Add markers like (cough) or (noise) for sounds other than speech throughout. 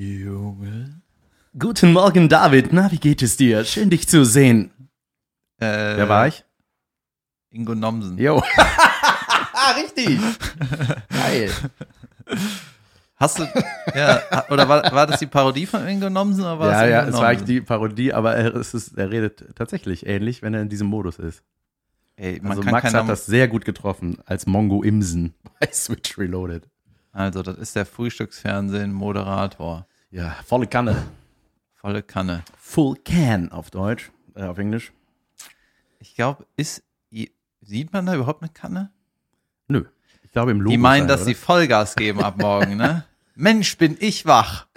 Junge. Guten Morgen, David. Na, wie geht es dir? Schön, dich zu sehen. Äh, Wer war ich? Ingo Nomsen. Jo. (laughs) Richtig. Geil. Hast du, ja, oder war, war das die Parodie von Ingo Nomsen oder war Ja, es ja, Ingo es war eigentlich Nomsen? die Parodie, aber er, es ist, er redet tatsächlich ähnlich, wenn er in diesem Modus ist. Ey, man Also kann Max hat das sehr gut getroffen als Mongo Imsen (laughs) bei Switch Reloaded. Also das ist der Frühstücksfernsehen-Moderator. Ja, volle Kanne. Volle Kanne. Full Can auf Deutsch, äh, auf Englisch. Ich glaube, ist, sieht man da überhaupt eine Kanne? Nö. Ich glaube im Logo. Die meinen, dass oder? sie Vollgas geben ab morgen, ne? (laughs) Mensch, bin ich wach. (laughs)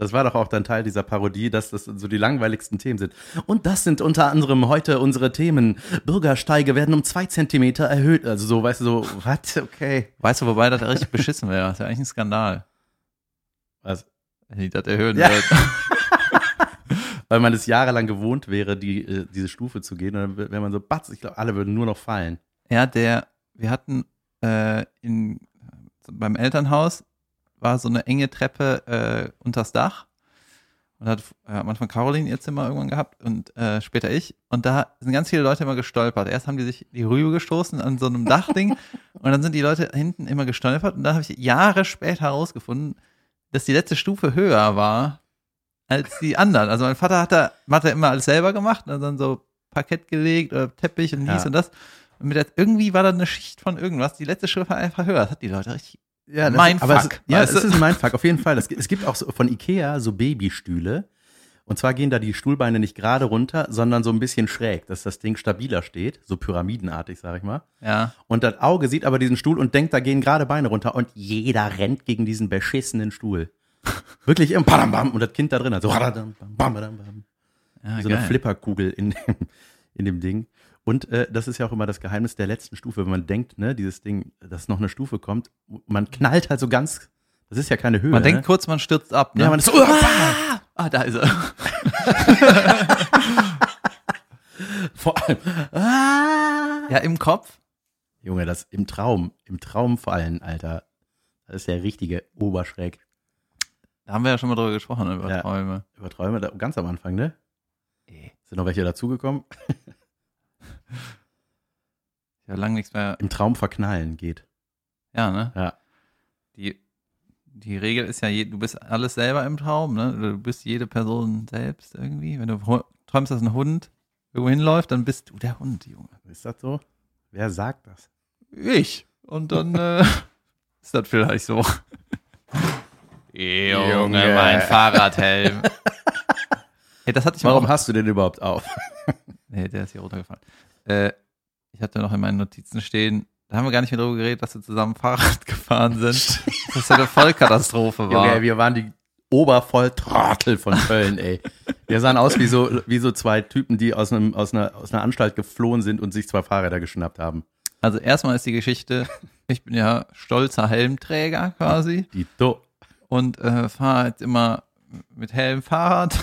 Das war doch auch dann Teil dieser Parodie, dass das so die langweiligsten Themen sind. Und das sind unter anderem heute unsere Themen. Bürgersteige werden um zwei Zentimeter erhöht. Also so, weißt du, so, was? Okay. Weißt du, wobei das richtig beschissen wäre? Das ist ja eigentlich ein Skandal. Was? Wenn die das erhöhen Ja. würden. (laughs) Weil man es jahrelang gewohnt wäre, die, äh, diese Stufe zu gehen. Und dann wäre man so, batz, ich glaube, alle würden nur noch fallen. Ja, der, wir hatten äh, in, beim Elternhaus war so eine enge Treppe äh, unters Dach. Und hat äh, am Anfang Caroline ihr Zimmer irgendwann gehabt und äh, später ich. Und da sind ganz viele Leute immer gestolpert. Erst haben die sich die Rübe gestoßen an so einem Dachding (laughs) und dann sind die Leute hinten immer gestolpert. Und dann habe ich Jahre später herausgefunden, dass die letzte Stufe höher war als die anderen. Also mein Vater hat da, hat da immer alles selber gemacht, und dann so Parkett gelegt oder Teppich und dies Ja. und das. Und mit der, irgendwie war da eine Schicht von irgendwas. Die letzte Stufe war einfach höher. Das hat die Leute richtig. Ja, das, Mindfuck, aber es, ja, es ist ein Mindfuck, auf jeden Fall. Das, es gibt auch so, von Ikea so Babystühle. Und zwar gehen da die Stuhlbeine nicht gerade runter, sondern so ein bisschen schräg, dass das Ding stabiler steht, so pyramidenartig, sag ich mal. Ja. Und das Auge sieht aber diesen Stuhl und denkt, da gehen gerade Beine runter und jeder rennt gegen diesen beschissenen Stuhl. (laughs) Wirklich im Badam, bam, und das Kind da drin hat so radam, bam, bam, badam, bam. ja so eine Flipperkugel in dem, in dem Ding. Und äh, das ist ja auch immer das Geheimnis der letzten Stufe, wenn man denkt, ne, dieses Ding, dass noch eine Stufe kommt, man knallt halt so ganz, das ist ja keine Höhe. Man ne? denkt kurz, man stürzt ab. Ne? ja, man ist so, ah, ah, da ist er. (laughs) vor allem, ah. Ja, im Kopf. Junge, das im Traum, im Traum fallen, Alter. Das ist ja richtige Oberschreck. Da haben wir ja schon mal drüber gesprochen, über Ja. Träume. Über Träume, ganz am Anfang, ne? Eh. Sind noch welche dazugekommen? (laughs) Ich habe lange nichts mehr. Im Traum verknallen geht. Ja, ne? Ja. Die, die Regel ist ja, je, du bist alles selber im Traum, ne? Du bist jede Person selbst irgendwie. Wenn du träumst, dass ein Hund irgendwo hinläuft, dann bist du der Hund, Junge. Ist das so? Wer sagt das? Ich. Und dann äh, (laughs) ist das vielleicht so. (laughs) Junge, Junge. mein Fahrradhelm. (laughs) Hey, das hatte ich Warum auch- hast du den überhaupt auf? Nee, der ist hier runtergefallen. Äh, ich hatte noch in meinen Notizen stehen, da haben wir gar nicht mehr drüber geredet, dass wir zusammen Fahrrad (laughs) gefahren sind. dass das eine Vollkatastrophe war. Junge, wir waren die Obervolltrottel von Köln, ey. Wir sahen aus wie so, wie so zwei Typen, die aus, einem, aus, einer, aus einer Anstalt geflohen sind und sich zwei Fahrräder geschnappt haben. Also erstmal ist die Geschichte, ich bin ja stolzer Helmträger quasi Die Do. und äh, fahre jetzt immer mit Helm Fahrrad.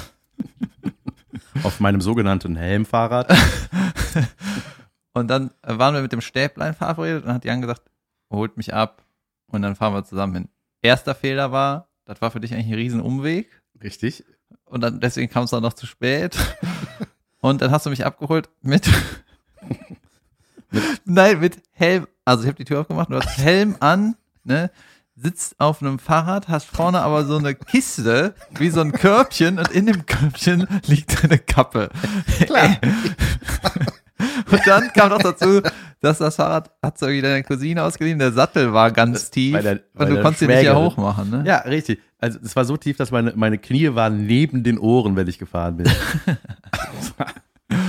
Auf meinem sogenannten Helmfahrrad. (laughs) (laughs) Und dann waren wir mit dem Stäblein verabredet und hat Jan gesagt, holt mich ab und dann fahren wir zusammen hin. Erster Fehler war, das war für dich eigentlich ein Riesenumweg. Richtig. Und dann deswegen kam es dann noch zu spät. (laughs) Und dann hast du mich abgeholt mit, (laughs) nein, mit Helm. Also ich habe die Tür aufgemacht, du hast Helm an, ne? Sitzt auf einem Fahrrad, hast vorne aber so eine Kiste, wie so ein Körbchen, und in dem Körbchen liegt eine Kappe. Klar. (laughs) Und dann kam noch dazu, dass das Fahrrad hat so irgendwie deine Cousine ausgeliehen, der Sattel war ganz tief Bei der- bei und du konntest ihn nicht ja Schwägerin. hochmachen, ne? Ja, richtig. Also es war so tief, dass meine, meine Knie waren neben den Ohren, wenn ich gefahren bin. (laughs)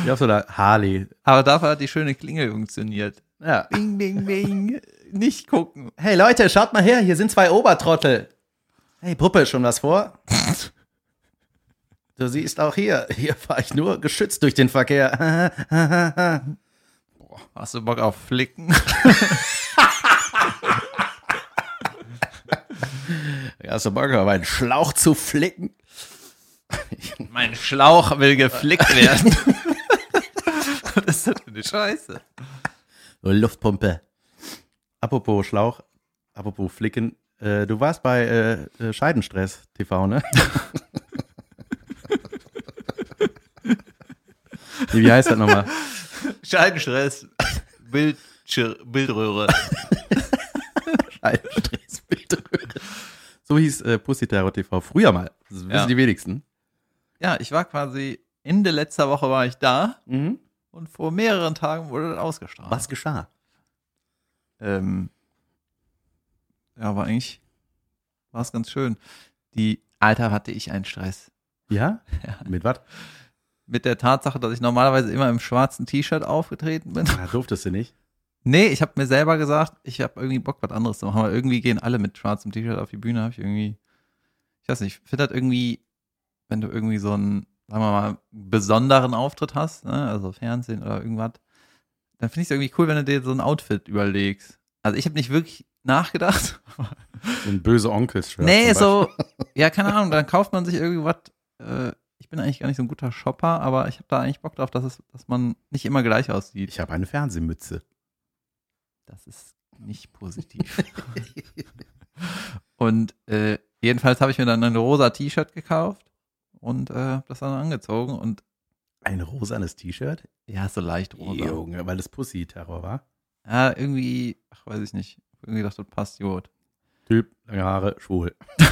ich auf so einer Harley. Aber dafür hat die schöne Klingel funktioniert. Ja. Bing, bing, bing. Nicht gucken. Hey Leute, schaut mal her, hier sind zwei Obertrottel. Hey Puppe, schon was vor? (laughs) Du siehst auch hier, hier fahre ich nur geschützt durch den Verkehr. (laughs) Hast du Bock auf Flicken? (laughs) Hast du Bock, meinen Schlauch zu flicken? Mein Schlauch will geflickt werden. Was ist das für eine Scheiße? Luftpumpe. Apropos Schlauch, apropos Flicken. Äh, du warst bei äh, äh, Scheidenstress TV, ne? (laughs) wie heißt das nochmal? Scheidenstress, Bild, Bildröhre. Scheidenstress, Bildröhre. So hieß äh, Pussy Terror TV früher mal. Das wissen Ja. die wenigsten. Ja, ich war quasi Ende letzter Woche war ich da Mhm. und vor mehreren Tagen wurde das ausgestrahlt. Was geschah? Ähm, ja, aber eigentlich war es ganz schön. Die, Alter, hatte ich einen Stress. Ja? (laughs) Ja. Mit was? Mit der Tatsache, dass ich normalerweise immer im schwarzen T-Shirt aufgetreten bin. Ah, durftest du nicht. Nee, ich habe mir selber gesagt, ich habe irgendwie Bock, was anderes zu machen. Aber irgendwie gehen alle mit schwarzem T-Shirt auf die Bühne, habe ich irgendwie, ich weiß nicht, ich finde das irgendwie, wenn du irgendwie so einen, sagen wir mal, besonderen Auftritt hast, ne, also Fernsehen oder irgendwas, dann finde ich es irgendwie cool, wenn du dir so ein Outfit überlegst. Also ich habe nicht wirklich nachgedacht. So ein böse Onkels-Shirt. nee, so, ja, keine Ahnung, dann kauft man sich irgendwie was, äh, ich bin eigentlich gar nicht so ein guter Shopper, aber ich habe da eigentlich Bock drauf, dass, es, dass man nicht immer gleich aussieht. Ich habe eine Fernsehmütze. Das ist nicht positiv. (laughs) und äh, jedenfalls habe ich mir dann ein rosa T-Shirt gekauft und äh, das dann angezogen und Ein rosanes T-Shirt? ja, so leicht rosa. Junge, weil das Pussy-Terror war. Ja, irgendwie, ach, weiß ich nicht. Irgendwie dachte, das passt gut. Typ, lange Haare, schwul. (laughs)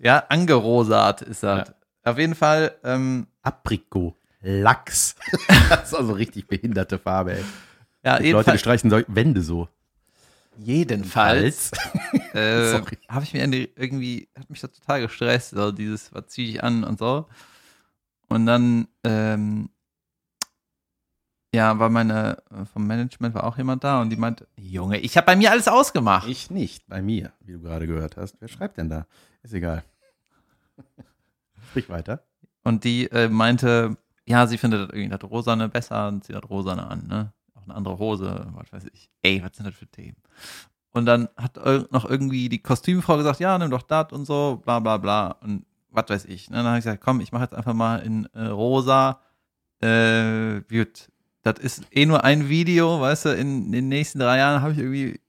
Ja, angerosat ist das. Auf jeden Fall, ähm, Aprikot. Lachs. (laughs) das ist also richtig behinderte Farbe, ey. ja, Leute, die streichen so Wände so. jedenfalls (laughs) äh, habe ich mir irgendwie- irgendwie, hat mich das total gestresst, so dieses, was ziehe ich an und so. Und dann, ähm, ja, war meine, äh, vom Management war auch jemand da und die meinte, Junge, ich habe bei mir alles ausgemacht. Ich nicht, bei mir, wie du gerade gehört hast. Wer schreibt denn da? Ist egal. (laughs) Sprich weiter. Und die äh, meinte, ja, sie findet das irgendwie das Rosane besser und sie hat Rosane an, ne? Auch eine andere Hose, was weiß ich. Ey, was sind das für Themen? Und dann hat noch irgendwie die Kostümfrau gesagt, ja, nimm doch das und so, bla bla bla. Und was weiß ich. Ne? Dann habe ich gesagt, komm, ich mache jetzt einfach mal in äh, rosa. Äh, gut, das ist eh nur ein Video, weißt du, in, den nächsten drei Jahren habe ich irgendwie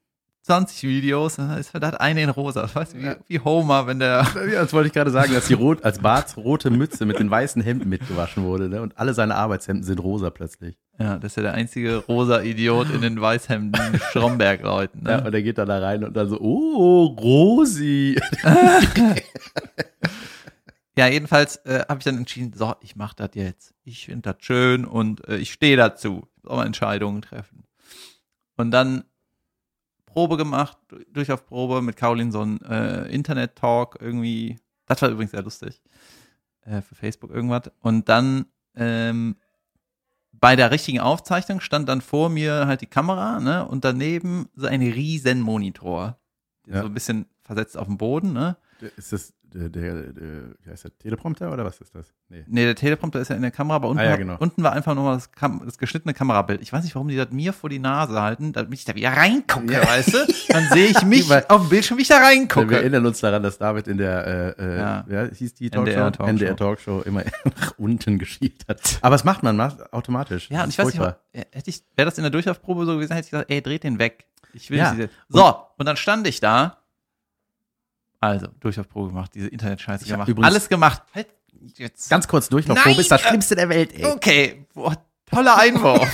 20 Videos, dann ist das eine in rosa. Weißt du, wie, wie Homer, wenn der Ja, das wollte ich gerade sagen, dass die rot, als Barts rote Mütze mit den weißen Hemden mitgewaschen wurde. Ne? Und alle seine Arbeitshemden sind rosa plötzlich. Ja, das ist ja der einzige rosa Idiot in den Weißhemden Stromberg-Leuten. Ja, Ne? und er geht dann da rein und dann so, oh, Rosi. (laughs) Ja, jedenfalls äh, habe ich dann entschieden, so, ich mache das jetzt. Ich finde das schön und äh, ich stehe dazu. Ich muss auch mal Entscheidungen treffen. Und dann Probe gemacht, durch auf Probe mit Caroline so ein äh, Internet-Talk irgendwie. Das war übrigens sehr lustig. Äh, für Facebook irgendwas. Und dann ähm, bei der richtigen Aufzeichnung stand dann vor mir halt die Kamera, ne? Und daneben so ein riesen Monitor. Ja. So ein bisschen versetzt auf dem Boden, ne? Ist das der, der, der, wie heißt der, Teleprompter oder was ist das? Nee. Nee, der Teleprompter ist ja in der Kamera, aber unten, Ah, ja, war, genau. unten war einfach nur mal das, Kam das geschnittene Kamerabild. Ich weiß nicht, warum die das mir vor die Nase halten, damit ich da wieder reingucke, Ja. weißt du? (laughs) Dann sehe ich mich auf dem Bildschirm, wie ich da Wir reingucke. erinnern uns daran, dass David in der, äh, äh, Ja. ja. hieß die NDR Talkshow? Talkshow. NDR Talkshow immer (laughs) nach unten geschielt hat. Aber was macht man? Macht automatisch. Ja, und ich weiß nicht, furchtbar. wa- hätte ich, wäre das in der Durchlaufprobe so gewesen, hätte ich gesagt, ey, dreht den weg. Ich will Ja. nicht diese. So, und dann stand ich da. Also, Durchlaufprobe gemacht, diese Internetscheiße Ich gemacht. übrigens- Alles gemacht. Halt jetzt. Ganz kurz Durchlaufprobe ist das äh, Schlimmste der Welt, ey. Okay, boah, toller Einwurf.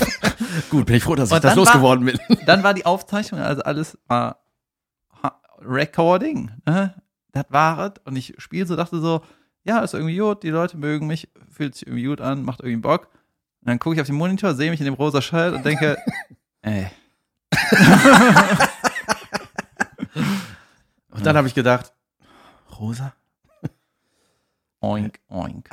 (laughs) Gut, bin ich froh, dass ich Und das dann war- losgeworden bin. (laughs) dann war die Aufzeichnung, also alles war Recording, ne? Das war es. Und ich spiele so, dachte so, ja, ist irgendwie gut, die Leute mögen mich, fühlt sich irgendwie gut an, macht irgendwie Bock. Und dann gucke ich auf den Monitor, sehe mich in dem rosa Shirt und denke, (laughs) ey, Und dann habe ich gedacht, Rosa? oink, oink.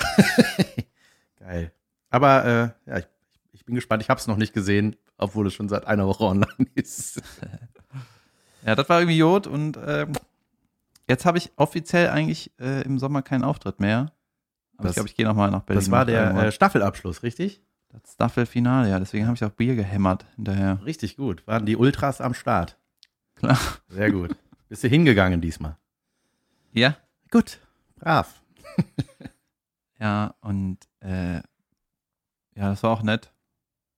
(laughs) Geil. Aber äh, ja, ich, ich bin gespannt. Ich habe es noch nicht gesehen, obwohl es schon seit einer Woche online ist. (laughs) Ja, das war irgendwie gut und ähm, jetzt habe ich offiziell eigentlich äh, im Sommer keinen Auftritt mehr. Aber Das- ich glaube, ich gehe nochmal nach Berlin. Das war der äh, Staffelabschluss, richtig? das Staffelfinale, ja, deswegen habe ich auch Bier gehämmert hinterher. Richtig gut. Waren die Ultras am Start. Klar. Sehr gut. Bist du hingegangen diesmal? Ja, Gut. Brav. (laughs) Ja, und äh, ja, das war auch nett.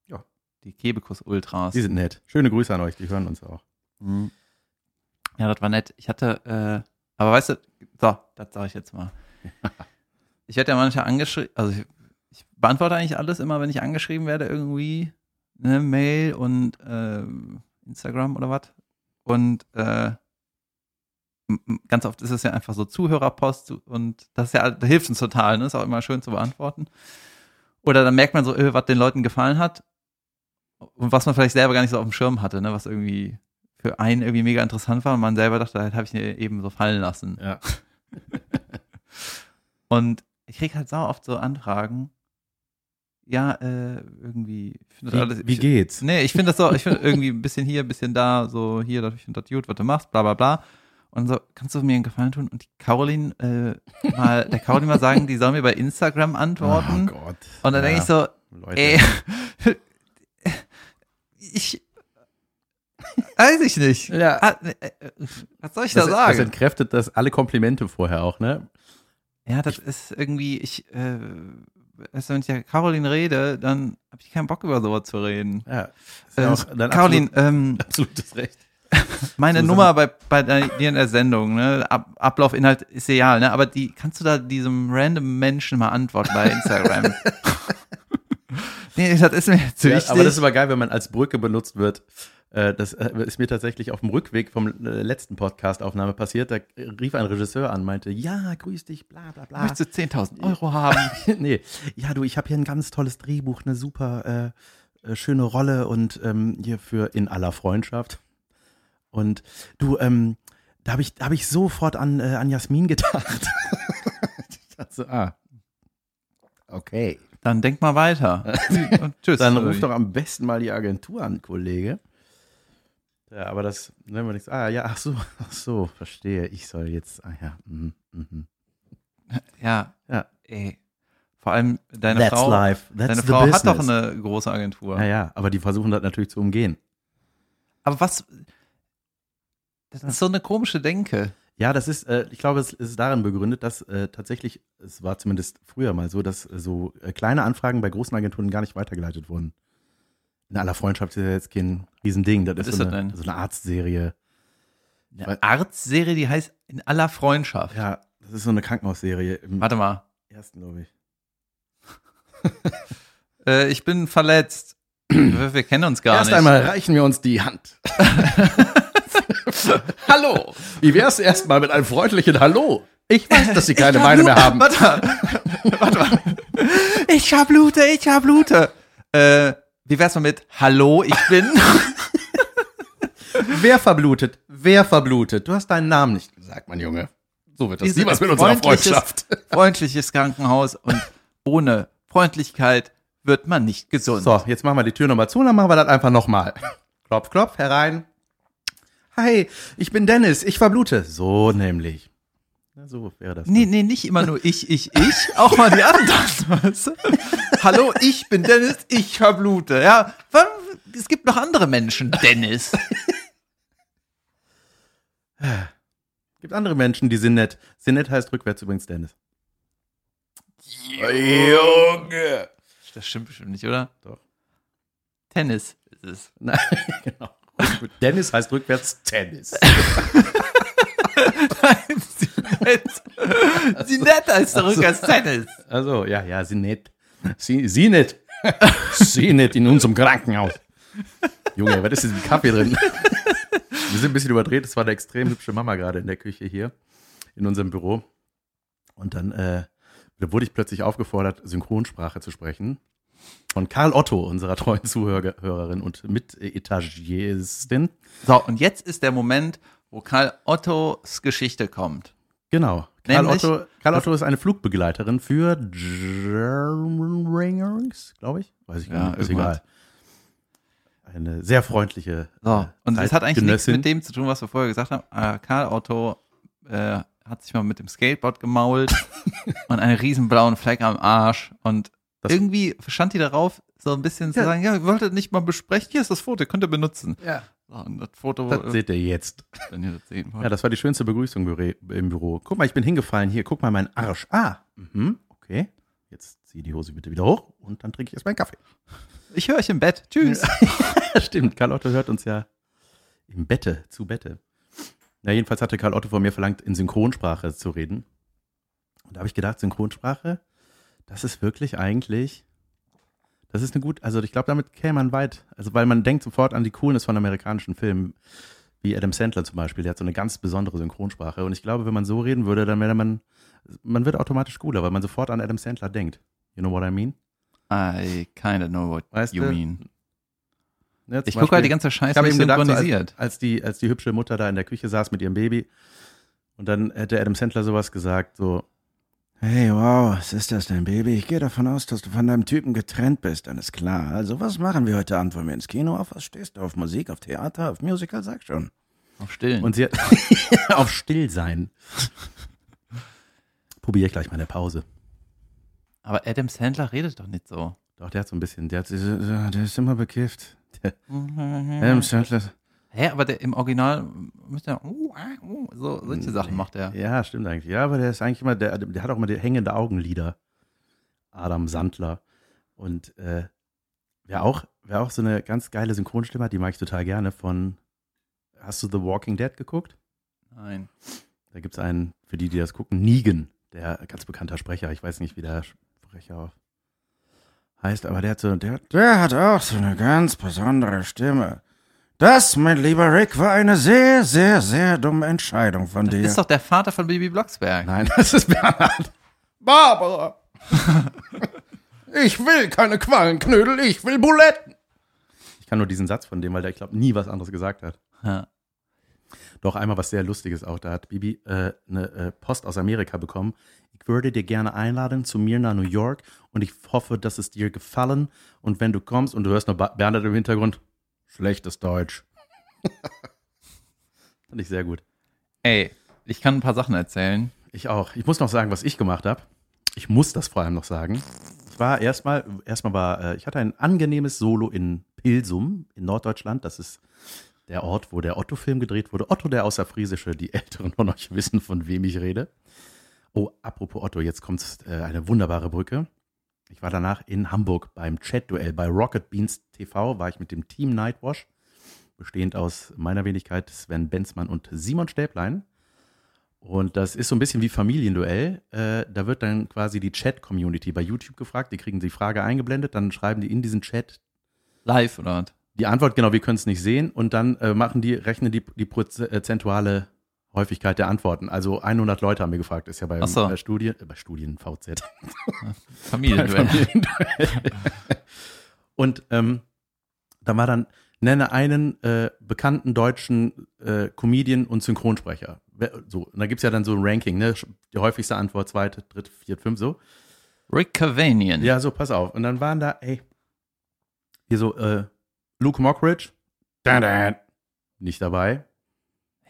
Ja. Die Kebekus Ultras. Die sind nett. Schöne Grüße an euch, die hören uns auch. Mhm. Ja, das war nett. Ich hatte, äh, aber weißt du, so, das sage ich jetzt mal. (laughs) Ich werde ja manchmal angeschrieben, also ich, ich beantworte eigentlich alles immer, wenn ich angeschrieben werde, irgendwie, ne, Mail und äh, Instagram oder was. Und äh, ganz oft ist es ja einfach so Zuhörerpost und das ist ja, das hilft uns total, ne? Ist auch immer schön zu beantworten. Oder dann merkt man so, äh, was den Leuten gefallen hat und was man vielleicht selber gar nicht so auf dem Schirm hatte, ne? Was irgendwie für einen irgendwie mega interessant war und man selber dachte, das habe ich mir eben so fallen lassen. Ja. (laughs) Und ich krieg halt sau oft so Anfragen. Ja, äh, irgendwie. Das alles, Wie, wie ich, geht's? Nee, ich finde das so, ich finde irgendwie ein bisschen hier, ein bisschen da, so hier, ich finde das gut, was du machst, bla bla bla. Und so, kannst du mir einen Gefallen tun? Und die Caroline, äh, mal, der Caroline mal sagen, die soll mir bei Instagram antworten. Oh Gott. und dann denke ich so, Leute. ey, (laughs) ich, weiß ich nicht. Ja. Äh, Was soll ich das, da das sagen? entkräftet das alle Komplimente vorher auch, ne? Ja, das ist irgendwie, ich, äh, du, wenn ich ja Caroline rede, dann habe ich keinen Bock über sowas zu reden. Ja. Ist Äh, ja auch dein Caroline, ähm, absolut, (laughs) absolutes Recht. (laughs) meine So Nummer bei, bei der- dir in der Sendung, ne, Ab, Ablaufinhalt ist egal, ne, aber die, kannst du da diesem random Menschen mal antworten bei Instagram? (laughs) (laughs) nee, das ist mir zu Ja, wichtig. aber das ist aber geil, wenn man als Brücke benutzt wird. Äh, Das äh, ist mir tatsächlich auf dem Rückweg vom äh, letzten Podcast-Aufnahme passiert. Da rief ein Regisseur an, meinte, ja, grüß dich, bla bla bla. Möchtest du 10.000 Euro haben? nee, ja, du, ich habe hier ein ganz tolles Drehbuch, eine super äh, schöne Rolle und ähm, hier für In aller Freundschaft. Und du, ähm, da habe ich, da hab ich sofort an, äh, an Jasmin gedacht. (laughs) ich dachte so, ah, okay. Dann denk mal weiter. (laughs) Und tschüss. Dann ruf doch am besten mal die Agentur an, Kollege. Ja, aber das, wenn man nichts, ah ja, ach so, ach so, verstehe. Ich soll jetzt, ah ja, mhm, mhm. Ja, Ja. ey. Vor allem deine That's Frau, life, that's deine the Frau hat doch business. eine große Agentur. Ja, ja, aber die versuchen das natürlich zu umgehen. Aber was, das ist so eine komische Denke. Ja, das ist, äh, ich glaube, es ist darin begründet, dass äh, tatsächlich, es war zumindest früher mal so, dass äh, so äh, kleine Anfragen bei großen Agenturen gar nicht weitergeleitet wurden. In aller Freundschaft ist ja jetzt kein Riesending. Das Was ist, ist so, das eine, so eine Arztserie. Eine Arztserie, die heißt In aller Freundschaft. Ja, das ist so eine Krankenhausserie Warte mal. ersten, glaube ich. (laughs) Äh, ich bin verletzt. wir, wir kennen uns gar Erst nicht. einmal reichen wir uns die Hand. (laughs) (laughs) Hallo. Wie wär's erstmal mit einem freundlichen Hallo? Ich weiß, dass Sie keine Beine mehr haben. Warte mal. (laughs) Warte mal. Ich hab Blute, ich hab Blute. Äh, wie wär's mal mit Hallo, ich bin. (laughs) Wer verblutet? Wer verblutet? Du hast deinen Namen nicht gesagt, mein Junge. So wird das sind niemals mit unserer Freundschaft. freundliches Krankenhaus und ohne Freundlichkeit wird man nicht gesund. So, jetzt machen wir die Tür nochmal zu und dann machen wir das einfach nochmal. Klopf, klopf, herein. Hi, ich bin Dennis, ich verblute. So nämlich. Ja, so wäre das. Nee, nee, nicht immer nur ich, ich, ich, auch mal die anderen. Weißt du? Hallo, ich bin Dennis, ich verblute. Ja, es gibt noch andere Menschen, Dennis. gibt andere Menschen, die sind nett. Sind nett heißt rückwärts übrigens Dennis. Junge. Das stimmt bestimmt nicht, oder? Doch. Tennis ist es. (laughs) Nein, genau. Dennis heißt rückwärts Tennis. (laughs) Nein, Sinett. Sinett heißt als Tennis. Also, ja, ja, sie nett. Sie, sie nett. sie nett in unserem Krankenhaus. Junge, was ist in diesem Kaffee drin? Wir sind ein bisschen überdreht. Es war eine extrem hübsche Mama gerade in der Küche hier in unserem Büro. Und dann äh, da wurde ich plötzlich aufgefordert, Synchronsprache zu sprechen. Von Karl Otto, unserer treuen Zuhörerin und Mitetagistin. So, und jetzt ist der Moment, wo Karl Ottos Geschichte kommt. Genau. Karl Otto, Karl Otto ist eine Flugbegleiterin für Germanwings, glaube ich. Weiß ich Ja, gar nicht. Ist egal. Eine sehr freundliche. So, und das hat eigentlich nichts mit dem zu tun, was wir vorher gesagt haben. Äh, Karl Otto äh, hat sich mal mit dem Skateboard gemault (laughs) und einen riesen blauen Fleck am Arsch. Und Das- irgendwie stand die darauf, so ein bisschen zu Ja. sagen, ja, ihr wolltet nicht mal besprechen, hier ist das Foto, könnt ihr benutzen. Ja. So, und das Foto, Das seht ihr jetzt. wenn ihr das sehen wollt. Ja, das war die schönste Begrüßung im Büro- im Büro. Guck mal, ich bin hingefallen. Hier, guck mal meinen Arsch. Ah, mhm, okay. Jetzt zieh die Hose bitte wieder hoch und dann trinke ich erst meinen Kaffee. Ich höre euch im Bett. Tschüss. (laughs) Stimmt, Karl Otto hört uns ja im Bette, zu Bette. Ja, jedenfalls hatte Karl Otto von mir verlangt, in Synchronsprache zu reden. Und da habe ich gedacht, Synchronsprache, das ist wirklich eigentlich, das ist eine gut, also ich glaube, damit käme man weit. Also weil man denkt sofort an die Coolness von amerikanischen Filmen, wie Adam Sandler zum Beispiel, der hat so eine ganz besondere Synchronsprache. Und ich glaube, wenn man so reden würde, dann wäre man, man wird automatisch cooler, weil man sofort an Adam Sandler denkt. You know what I mean? I kinda know what Weißt you mean. Ja, Ich gucke halt die ganze Ich Scheiße habe nicht ihm gedacht, so als, synchronisiert. als, die, als die hübsche Mutter da in der Küche saß mit ihrem Baby und dann hätte Adam Sandler sowas gesagt, so, Hey, wow, was ist das denn, Baby? Ich gehe davon aus, dass du von deinem Typen getrennt bist, dann ist klar. Also, was machen wir heute Abend? Wollen wir ins Kino? Auf was stehst du? Auf Musik, auf Theater, auf Musical? Sag schon. Auf Stillen. und sie hat (laughs) (laughs) auf still sein. Probiere ich gleich mal in der Pause. Aber Adam Sandler redet doch nicht so. Doch, der hat so ein bisschen, der hat Der der ist immer bekifft. Hä, Adam Sandler. Aber der im Original müsste er, uh, ah, uh, so solche Sachen macht er. ja, stimmt eigentlich. Ja, aber der ist eigentlich immer, der, der hat auch immer die hängende Augenlider. Adam Sandler. Und äh, wer auch, wer auch so eine ganz geile Synchronstimme hat, die mag ich total gerne von, hast du The Walking Dead geguckt? Nein. Da gibt es einen, für die, die das gucken, Negan, der ganz bekannter Sprecher. Ich weiß nicht, wie der Sprecher heißt, aber der hat so, der, Der hat auch so eine ganz besondere Stimme. Das, mein lieber Rick, war eine sehr, sehr, sehr dumme Entscheidung von Das dir. ist doch der Vater von Bibi Blocksberg. nein, das ist Bernhard. Barbara! ich will keine Quallenknödel, ich will Buletten! Ich kann nur diesen Satz von dem, weil der, ich glaube, nie was anderes gesagt hat. Ja. Doch einmal was sehr Lustiges auch. Da hat Bibi äh, eine äh, Post aus Amerika bekommen. Ich würde dir gerne einladen zu mir nach New York und ich hoffe, dass es dir gefallen. Und wenn du kommst und du hörst noch Bernhard im Hintergrund, schlechtes Deutsch. (laughs) Fand ich sehr gut. Ey, ich kann ein paar Sachen erzählen. Ich auch. Ich muss noch sagen, was ich gemacht habe. Ich muss das vor allem noch sagen. Ich war erstmal, erstmal war, äh, ich hatte ein angenehmes Solo in Pilsum in Norddeutschland. Das ist der Ort, wo der Otto-Film gedreht wurde. Otto der Außerfriesische, die Älteren von euch wissen, von wem ich rede. Oh, apropos Otto, jetzt kommt äh, eine wunderbare Brücke. Ich war danach in Hamburg beim Chat-Duell bei Rocket Beans TV, war ich mit dem Team Nightwash, bestehend aus meiner Wenigkeit Sven Benzmann und Simon Stäblein. Und das ist so ein bisschen wie Familienduell. Äh, da wird dann quasi die Chat-Community bei YouTube gefragt. Die kriegen die Frage eingeblendet, dann schreiben die in diesen Chat Live oder die Antwort, genau, wir können es nicht sehen. Und dann äh, machen die, rechnen die die prozentuale Häufigkeit der Antworten. Also 100 Leute haben wir gefragt, ist ja bei, so. bei Studien, äh, bei Studien VZ. Familienduell. (laughs) Und ähm, da war dann, nenne einen äh, bekannten deutschen äh, Comedian und Synchronsprecher. So, und da gibt's ja dann so ein Ranking, ne? Die häufigste Antwort, zweite, dritte, vierte, fünf, so. Rick Cavanian. Ja, so, pass auf. Und dann waren da, ey, hier so, äh, Luke Mockridge, da, da, nicht dabei.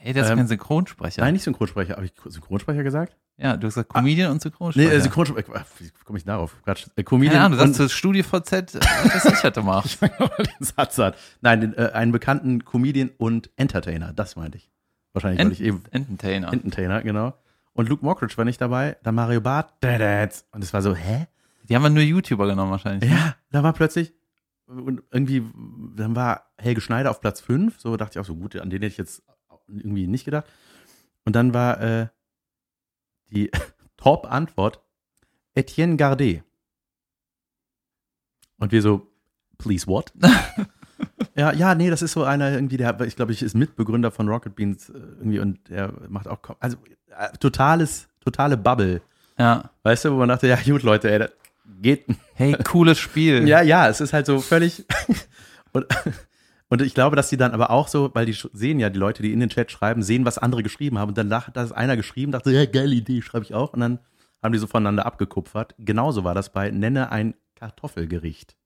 Hey, der ist Ähm, kein Synchronsprecher. Nein, nicht Synchronsprecher. Habe ich Synchronsprecher gesagt? Ja, du hast gesagt Comedian und Nee, Synchronsprecher. äh, Synchronsprecher. Wie komme ich darauf? Quatsch. Äh, Keine Comedian Ahnung, du und- sagst zu Studio VZ, äh, was (laughs) ich hatte gemacht. den Satz hat. Nein, den, äh, einen bekannten Comedian und Entertainer, das meinte ich. Wahrscheinlich, weil ich eben Entertainer. Entertainer, genau. Und Luke Mockridge war nicht dabei, dann Mario Barth, und es war so, hä? Die haben wir nur YouTuber genommen wahrscheinlich. Ja, da war plötzlich, und irgendwie, dann war Helge Schneider auf Platz 5, so dachte ich auch so, gut, an den hätte ich jetzt irgendwie nicht gedacht. Und dann war äh, die (laughs) Top-Antwort Etienne Gardet. Und wir so, please what? (laughs) ja, ja, nee, das ist so einer irgendwie, der, ich glaube, ich ist Mitbegründer von Rocket Beans äh, irgendwie und der macht auch, also äh, totales, totale Bubble. Ja. Weißt du, wo man dachte, ja, gut, Leute, ey, das geht Hey, cooles Spiel. (laughs) ja, ja, es ist halt so völlig. und, und ich glaube, dass die dann aber auch so, weil die sehen ja, die Leute, die in den Chat schreiben, sehen, was andere geschrieben haben. Und dann hat das einer geschrieben, dachte, ja, geile Idee, schreibe ich auch. Und dann haben die so voneinander abgekupfert. Genauso war das bei Nenne ein Kartoffelgericht.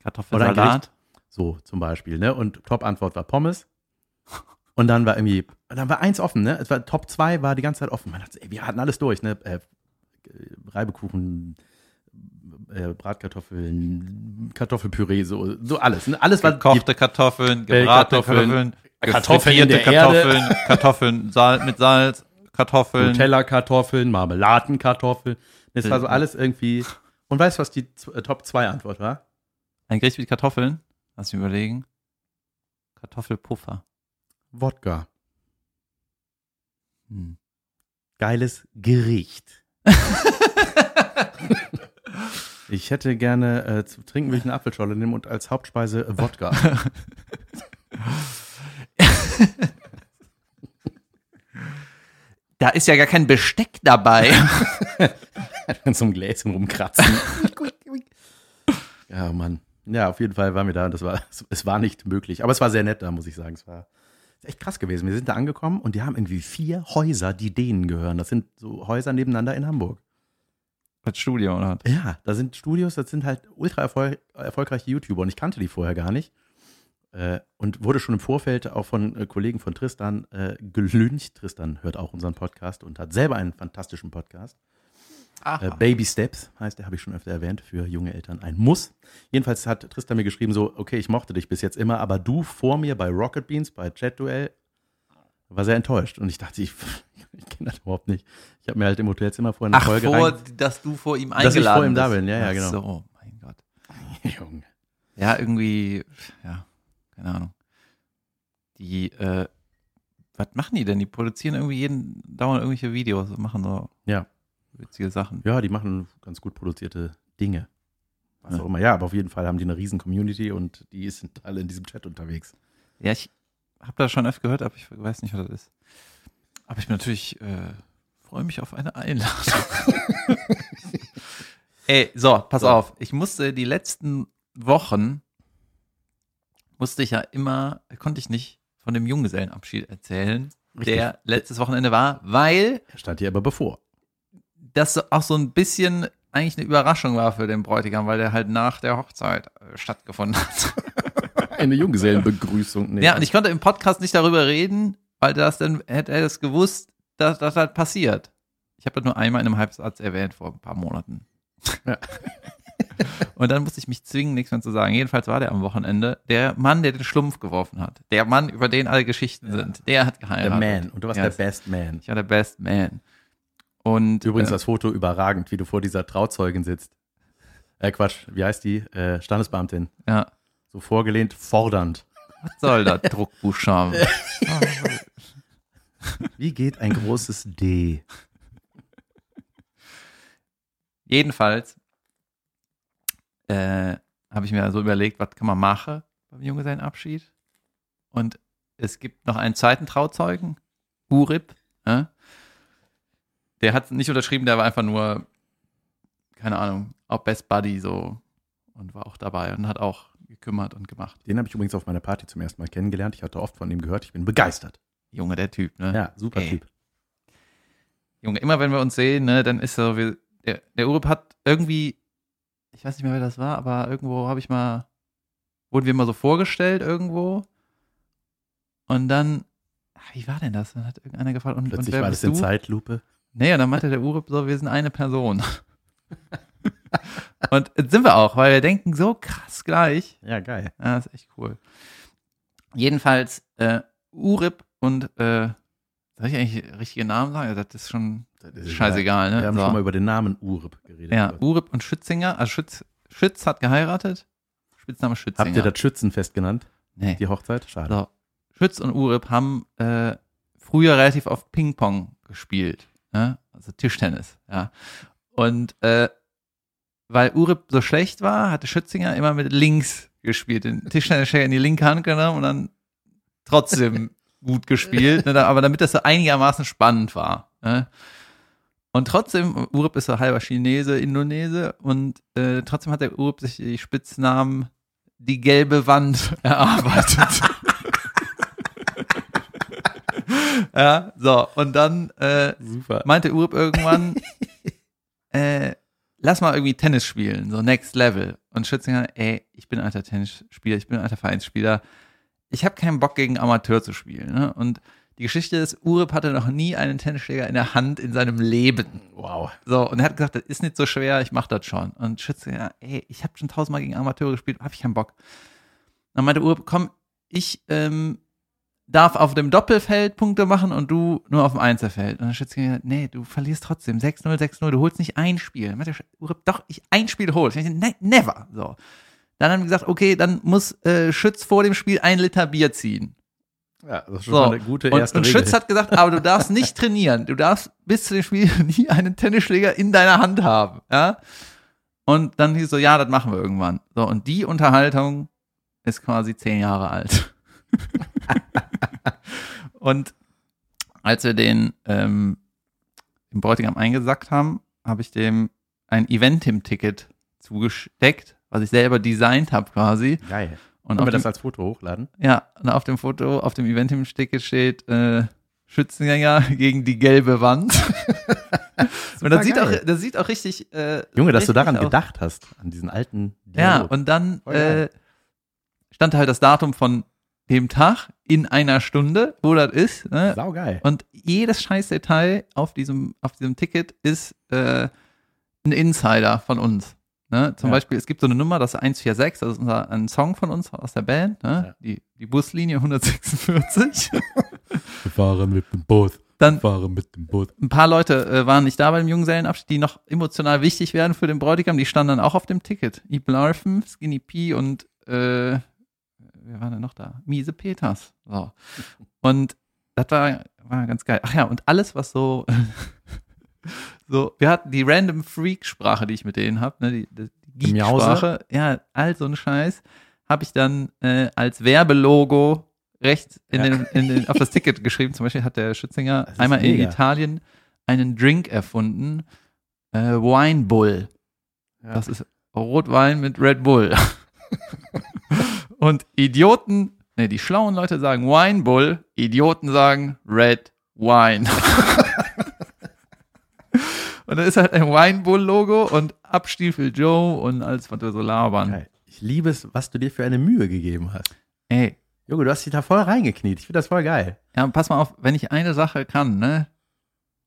Kartoffelsalat. So zum Beispiel, ne? Und Top-Antwort war Pommes. Und dann war irgendwie, dann war eins offen, ne? Es war Top 2 war die ganze Zeit offen. Man dachte, ey, wir hatten alles durch, ne? Äh, Reibekuchen, äh, Bratkartoffeln, Kartoffelpüree, so, so alles. Ne? Alles war Gekochte Kartoffeln, Äh, gebratene Kartoffeln, Kartoffeln, Kartoffeln. Kartoffeln, Sal mit Salz, Kartoffeln. Nutella-Kartoffeln, Marmeladenkartoffeln. Das war so Äh, alles irgendwie. Und weißt du, was die äh, Top 2 Antwort war? Ein Gericht mit Kartoffeln. Lass mich überlegen. Kartoffelpuffer. Wodka. Hm. Geiles Gericht. (laughs) ich hätte gerne äh, zu trinken will ich eine Apfelscholle nehmen und als Hauptspeise äh, Wodka. (laughs) Da ist ja gar kein Besteck dabei. in so einem Gläschen rumkratzen. ja, Mann. Ja, auf jeden Fall waren wir da und das war, es war nicht möglich. Aber es war sehr nett da, muss ich sagen. Es war echt krass gewesen. Wir sind da angekommen und die haben irgendwie vier Häuser, die denen gehören. Das sind so Häuser nebeneinander in Hamburg. Als Studio, oder? Ja, da sind Studios, das sind halt ultra erfol erfolgreiche YouTuber und ich kannte die vorher gar nicht. Äh, und wurde schon im Vorfeld auch von äh, Kollegen von Tristan äh, gelüncht. Tristan hört auch unseren Podcast und hat selber einen fantastischen Podcast. Äh, Baby Steps heißt der, habe ich schon öfter erwähnt, für junge Eltern ein Muss. Jedenfalls hat Tristan mir geschrieben, so, okay, ich mochte dich bis jetzt immer, aber du vor mir bei Rocket Beans, bei Chat Duell, war sehr enttäuscht. Und ich dachte, ich, (laughs) ich kenne das überhaupt nicht. Ich habe mir halt im Hotelzimmer vorher eine Ach, Folge vor, rein, dass du vor ihm Dass eingeladen ich vor ihm da bist. bin, ja, ja, Ach genau. So, oh mein Gott. (laughs) Junge. Ja, irgendwie, ja, keine Ahnung. Die, äh, was machen die denn? Die produzieren irgendwie jeden, dauernd irgendwelche Videos und machen so Ja. witzige Sachen. Ja, die machen ganz gut produzierte Dinge. Was Ja. auch immer. Ja, aber auf jeden Fall haben die eine riesen Community und die sind alle in diesem Chat unterwegs. Ja, ich habe das schon öfter gehört, aber ich weiß nicht, was das ist. Aber ich bin natürlich, äh, freue mich auf eine Einladung. (laughs) Ey, so, pass So. auf. Ich musste die letzten Wochen, musste ich ja immer, konnte ich nicht von dem Junggesellenabschied erzählen, Richtig. der letztes Wochenende war, weil Er stand hier aber bevor. das auch so ein bisschen eigentlich eine Überraschung war für den Bräutigam, weil der halt nach der Hochzeit äh, stattgefunden hat. (laughs) Eine Junggesellenbegrüßung. Nee. Ja, und ich konnte im Podcast nicht darüber reden, weil das dann hätte er das gewusst, dass das halt passiert. Ich habe das nur einmal in einem Halbsatz erwähnt vor ein paar Monaten. Ja. (laughs) Und dann musste ich mich zwingen, nichts mehr zu sagen. Jedenfalls war der am Wochenende der Mann, der den Schlumpf geworfen hat. Der Mann, über den alle Geschichten sind. Der hat der geheiratet. Man. Und du warst Ja, der Best Man. Ich war der Best Man. Und Übrigens äh, das Foto überragend, wie du vor dieser Trauzeugin sitzt. Äh, Quatsch, wie heißt die? Äh, Standesbeamtin. ja, So vorgelehnt, fordernd. was soll das, Druckbuchstaben? (laughs) Wie geht ein großes D? Jedenfalls äh, habe ich mir so überlegt, was kann man machen beim Junggesellenabschied? Und es gibt noch einen zweiten Trauzeugen, Urip. Äh? Der hat nicht unterschrieben, der war einfach nur, keine Ahnung, auch Best Buddy so und war auch dabei und hat auch gekümmert und gemacht. Den habe ich übrigens auf meiner Party zum ersten Mal kennengelernt. Ich hatte oft von ihm gehört. Ich bin begeistert. Junge, der Typ, ne? Ja, super Ey. Typ. Junge, immer wenn wir uns sehen, ne, dann ist so, wir, der, der Urip hat irgendwie, ich weiß nicht mehr, wer das war, aber irgendwo habe ich mal, wurden wir mal so vorgestellt irgendwo. Und dann, ach, wie war denn das? Dann hat irgendeiner gefragt, und, und Plötzlich wer war das in du? Zeitlupe. Nee, und dann meinte der Urip so, wir sind eine Person. (laughs) und jetzt sind wir auch, weil wir denken so krass gleich. Ja, geil. Ja, ist echt cool. Jedenfalls, äh, Urip und, äh, soll ich eigentlich richtige Namen sagen? Das ist schon Das ist scheißegal, ne? Wir haben So. schon mal über den Namen Urip geredet. Ja, Urip und Schützinger. Also Schütz, Schütz hat geheiratet. Spitzname Schützinger. Habt ihr das Schützenfest genannt? Nee. Die Hochzeit? Schade. So. Schütz und Urip haben äh, früher relativ oft Ping-Pong gespielt. Ne? Also Tischtennis, ja. Und äh, weil Urip so schlecht war, hatte Schützinger immer mit links gespielt. Den Tischtennisschläger in die linke Hand genommen und dann trotzdem (laughs) gut gespielt. Ne? Aber damit das so einigermaßen spannend war. Ne? Und trotzdem, Urip ist so halber Chinese, Indonese und äh, trotzdem hat der Urip sich die Spitznamen die gelbe Wand (laughs) erarbeitet. (laughs) ja, so, und dann äh, meinte Urip irgendwann, (laughs) äh, lass mal irgendwie Tennis spielen, so Next Level. Und Schützinger, ey, ich bin alter Tennisspieler, ich bin ein alter Vereinsspieler. Ich habe keinen Bock gegen Amateur zu spielen. Ne? Und die Geschichte ist, Urip hatte noch nie einen Tennisschläger in der Hand in seinem Leben. Wow. So, und er hat gesagt, das ist nicht so schwer, ich mach das schon. Und Schützinger, ey, ich habe schon tausendmal gegen Amateure gespielt, habe ich keinen Bock. Dann meinte Urip, komm, ich ähm, darf auf dem Doppelfeld Punkte machen und du nur auf dem Einzelfeld. Und dann Schützinger, nee, du verlierst trotzdem 6-0, 6-0, du holst nicht ein Spiel. Dann meinte Urip, doch, ich ein Spiel hol. Ich meinte, ne, never. So. Dann haben wir gesagt, okay, dann muss äh, Schütz vor dem Spiel ein Liter Bier ziehen. Ja, das ist schon So. mal eine gute Und, erste und Regel. Schütz hat gesagt, aber du darfst nicht (laughs) trainieren. Du darfst bis zu dem Spiel (laughs) nie einen Tennisschläger in deiner Hand haben. Ja? Und dann hieß so, ja, das machen wir irgendwann. So, und die Unterhaltung ist quasi zehn Jahre alt. (laughs) und als wir den ähm, im Bräutigam eingesackt haben, habe ich dem ein Eventim-Ticket zugesteckt, was ich selber designt habe quasi. Geil. Und Können wir dem, das als Foto hochladen? ja, und auf dem Foto, auf dem Eventim-Ticket steht äh, Schützengänger (laughs) gegen die gelbe Wand. (laughs) und das sieht, auch, das sieht auch richtig. Äh, Junge, dass du richtig daran aus. gedacht hast, an diesen alten Ja, Dialog. und dann äh, stand halt das Datum von dem Tag in einer Stunde, wo das ist. Ne? Sau geil. Und jedes scheiß Detail auf diesem, auf diesem Ticket ist äh, ein Insider von uns. Ne? Zum Ja. Beispiel, es gibt so eine Nummer, das ist 146, das ist unser, ein Song von uns aus der Band, ne? Ja. die, die Buslinie 146. (laughs) Wir fahren mit dem Boot. Dann fahren mit dem Boot. ein paar Leute äh, waren nicht da beim Junggesellenabschied, die noch emotional wichtig werden für den Bräutigam, die standen dann auch auf dem Ticket. Ib Larfen, Skinny P und äh, wer war denn noch da? Miese Peters. So. Und das war, war ganz geil. Ach ja, und alles, was so, (laughs) so, wir hatten die Random Freak-Sprache, die ich mit denen habe, ne, die, die? Geek-Sprache, ja, all so ein Scheiß, habe ich dann äh, als Werbelogo rechts in Ja. den, in den, auf das Ticket geschrieben. Zum Beispiel hat der Schützinger einmal in mega. Italien einen Drink erfunden, äh, Wine Bull. Ja. Das ist Rotwein mit Red Bull. (laughs) Und Idioten, ne, die schlauen Leute sagen Wine Bull, Idioten sagen Red Wine. (laughs) und dann ist halt ein Wine Bull Logo und Abstiefel Joe und alles, was wir so labern. Geil. Ich liebe es, was du dir für eine Mühe gegeben hast. Ey, Junge, du hast dich da voll reingekniet. Ich finde das voll geil. ja, pass mal auf, wenn ich eine Sache kann, ne,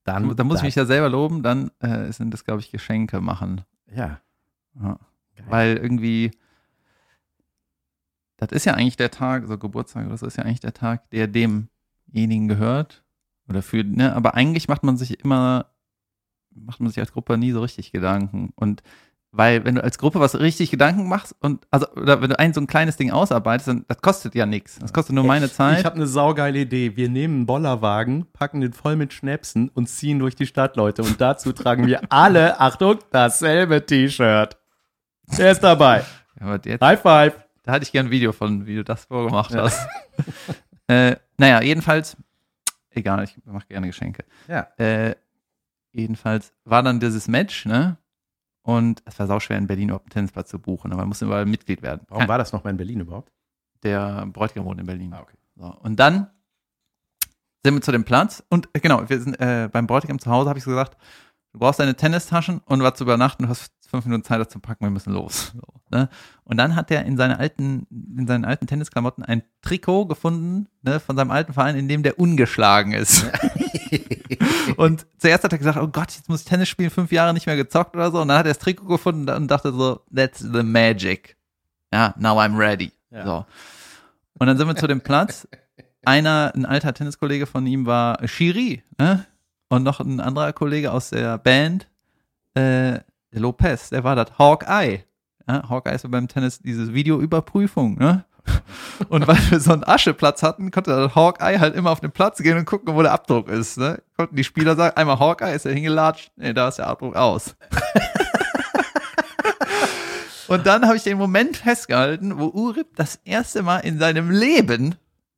Dann, da muss ich dann- mich ja selber loben, dann äh, sind das, glaube ich, Geschenke machen. Ja. Ja. Weil irgendwie, das ist ja eigentlich der Tag, so Geburtstag, das ist ja eigentlich der Tag, der demjenigen gehört. Oder für, ne, aber eigentlich macht man sich immer, macht man sich als Gruppe nie so richtig Gedanken. Und weil, wenn du als Gruppe was richtig Gedanken machst und, also, oder wenn du ein so ein kleines Ding ausarbeitest, dann, das kostet ja nichts. Das kostet nur meine Zeit. Ich habe eine saugeile Idee. Wir nehmen einen Bollerwagen, packen den voll mit Schnäpsen und ziehen durch die Stadt, Leute. Und dazu tragen wir (laughs) alle, Achtung, dasselbe T-Shirt. Wer ist dabei? Ja, jetzt, High five. Da hätte ich gern ein Video von, wie du das vorgemacht hast. (laughs) äh, naja, jedenfalls, egal, ich mache gerne Geschenke. Ja. Äh, jedenfalls war dann dieses Match, ne? Und es war sauschwer in Berlin überhaupt einen Tennisplatz zu buchen, aber man musste überall Mitglied werden. Warum war das noch mal in Berlin überhaupt? Der Bräutigam wohnt in Berlin. Ah, okay. So, und dann sind wir zu dem Platz und äh, genau, wir sind äh, beim Bräutigam zu Hause, habe ich so gesagt, du brauchst deine Tennistaschen und was zu übernachten, du hast fünf Minuten Zeit, das zu packen, wir müssen los. So, ne? Und dann hat er in, seine alten, in seinen alten Tennisklamotten ein Trikot gefunden ne, von seinem alten Verein, in dem der ungeschlagen ist. (laughs) und zuerst hat er gesagt, oh Gott, jetzt muss ich Tennis spielen, fünf Jahre nicht mehr gezockt oder so. Und dann hat er das Trikot gefunden und dachte so, that's the magic. Ja, now I'm ready. Ja. So. Und dann sind wir zu dem Platz. Einer, ein alter Tenniskollege von ihm war Shiri, ne? Und noch ein anderer Kollege aus der Band, äh, der Lopez, der war das Hawkeye. Ja, Hawkeye ist ja beim Tennis diese Videoüberprüfung, ne? (laughs) Und weil wir so einen Ascheplatz hatten, konnte der Hawkeye halt immer auf den Platz gehen und gucken, wo der Abdruck ist. Ne? Konnten die Spieler sagen, einmal Hawkeye ist er hingelatscht, nee, da ist der Abdruck aus. (laughs) und dann habe ich den Moment festgehalten, wo Urip das erste Mal in seinem Leben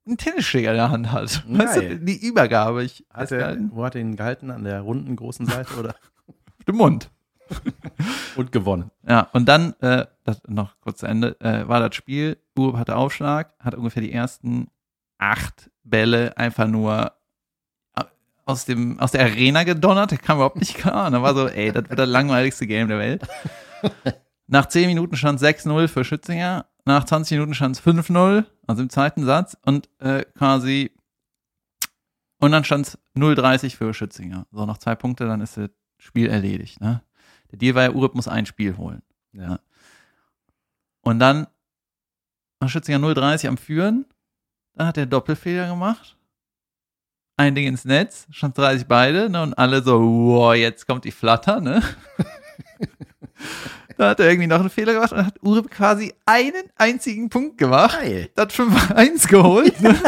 einen Tennisschläger in der Hand hat. Weißt du, die Übergabe. Ich Hat er, wo hat er ihn gehalten? An der runden, großen Seite oder? (laughs) Auf dem Mund. (laughs) Und gewonnen. Ja, und dann, äh, das noch kurz zu Ende, äh, war das Spiel, Urup hatte Aufschlag, hat ungefähr die ersten acht Bälle einfach nur äh, aus, dem, aus der Arena gedonnert, der kam überhaupt nicht klar. Und dann war so, ey, das wird das langweiligste Game der Welt. (laughs) Nach 10 Minuten stand 6-0 für Schützinger, nach 20 Minuten stand es 5-0, also im zweiten Satz, und äh, quasi, und dann stand es 0-30 für Schützinger. So, noch zwei Punkte, dann ist das Spiel erledigt, ne? Der Deal war ja, Urup muss ein Spiel holen. Ja. Und dann war Schützinger 0,30 am Führen. Dann hat er Doppelfehler gemacht. Ein Ding ins Netz, stand 30 beide, ne? Und alle so, wow, jetzt kommt die Flatter, ne? (laughs) da hat er irgendwie noch einen Fehler gemacht und hat Urup quasi einen einzigen Punkt gemacht. Geil. Hat 5-1 geholt. Ne?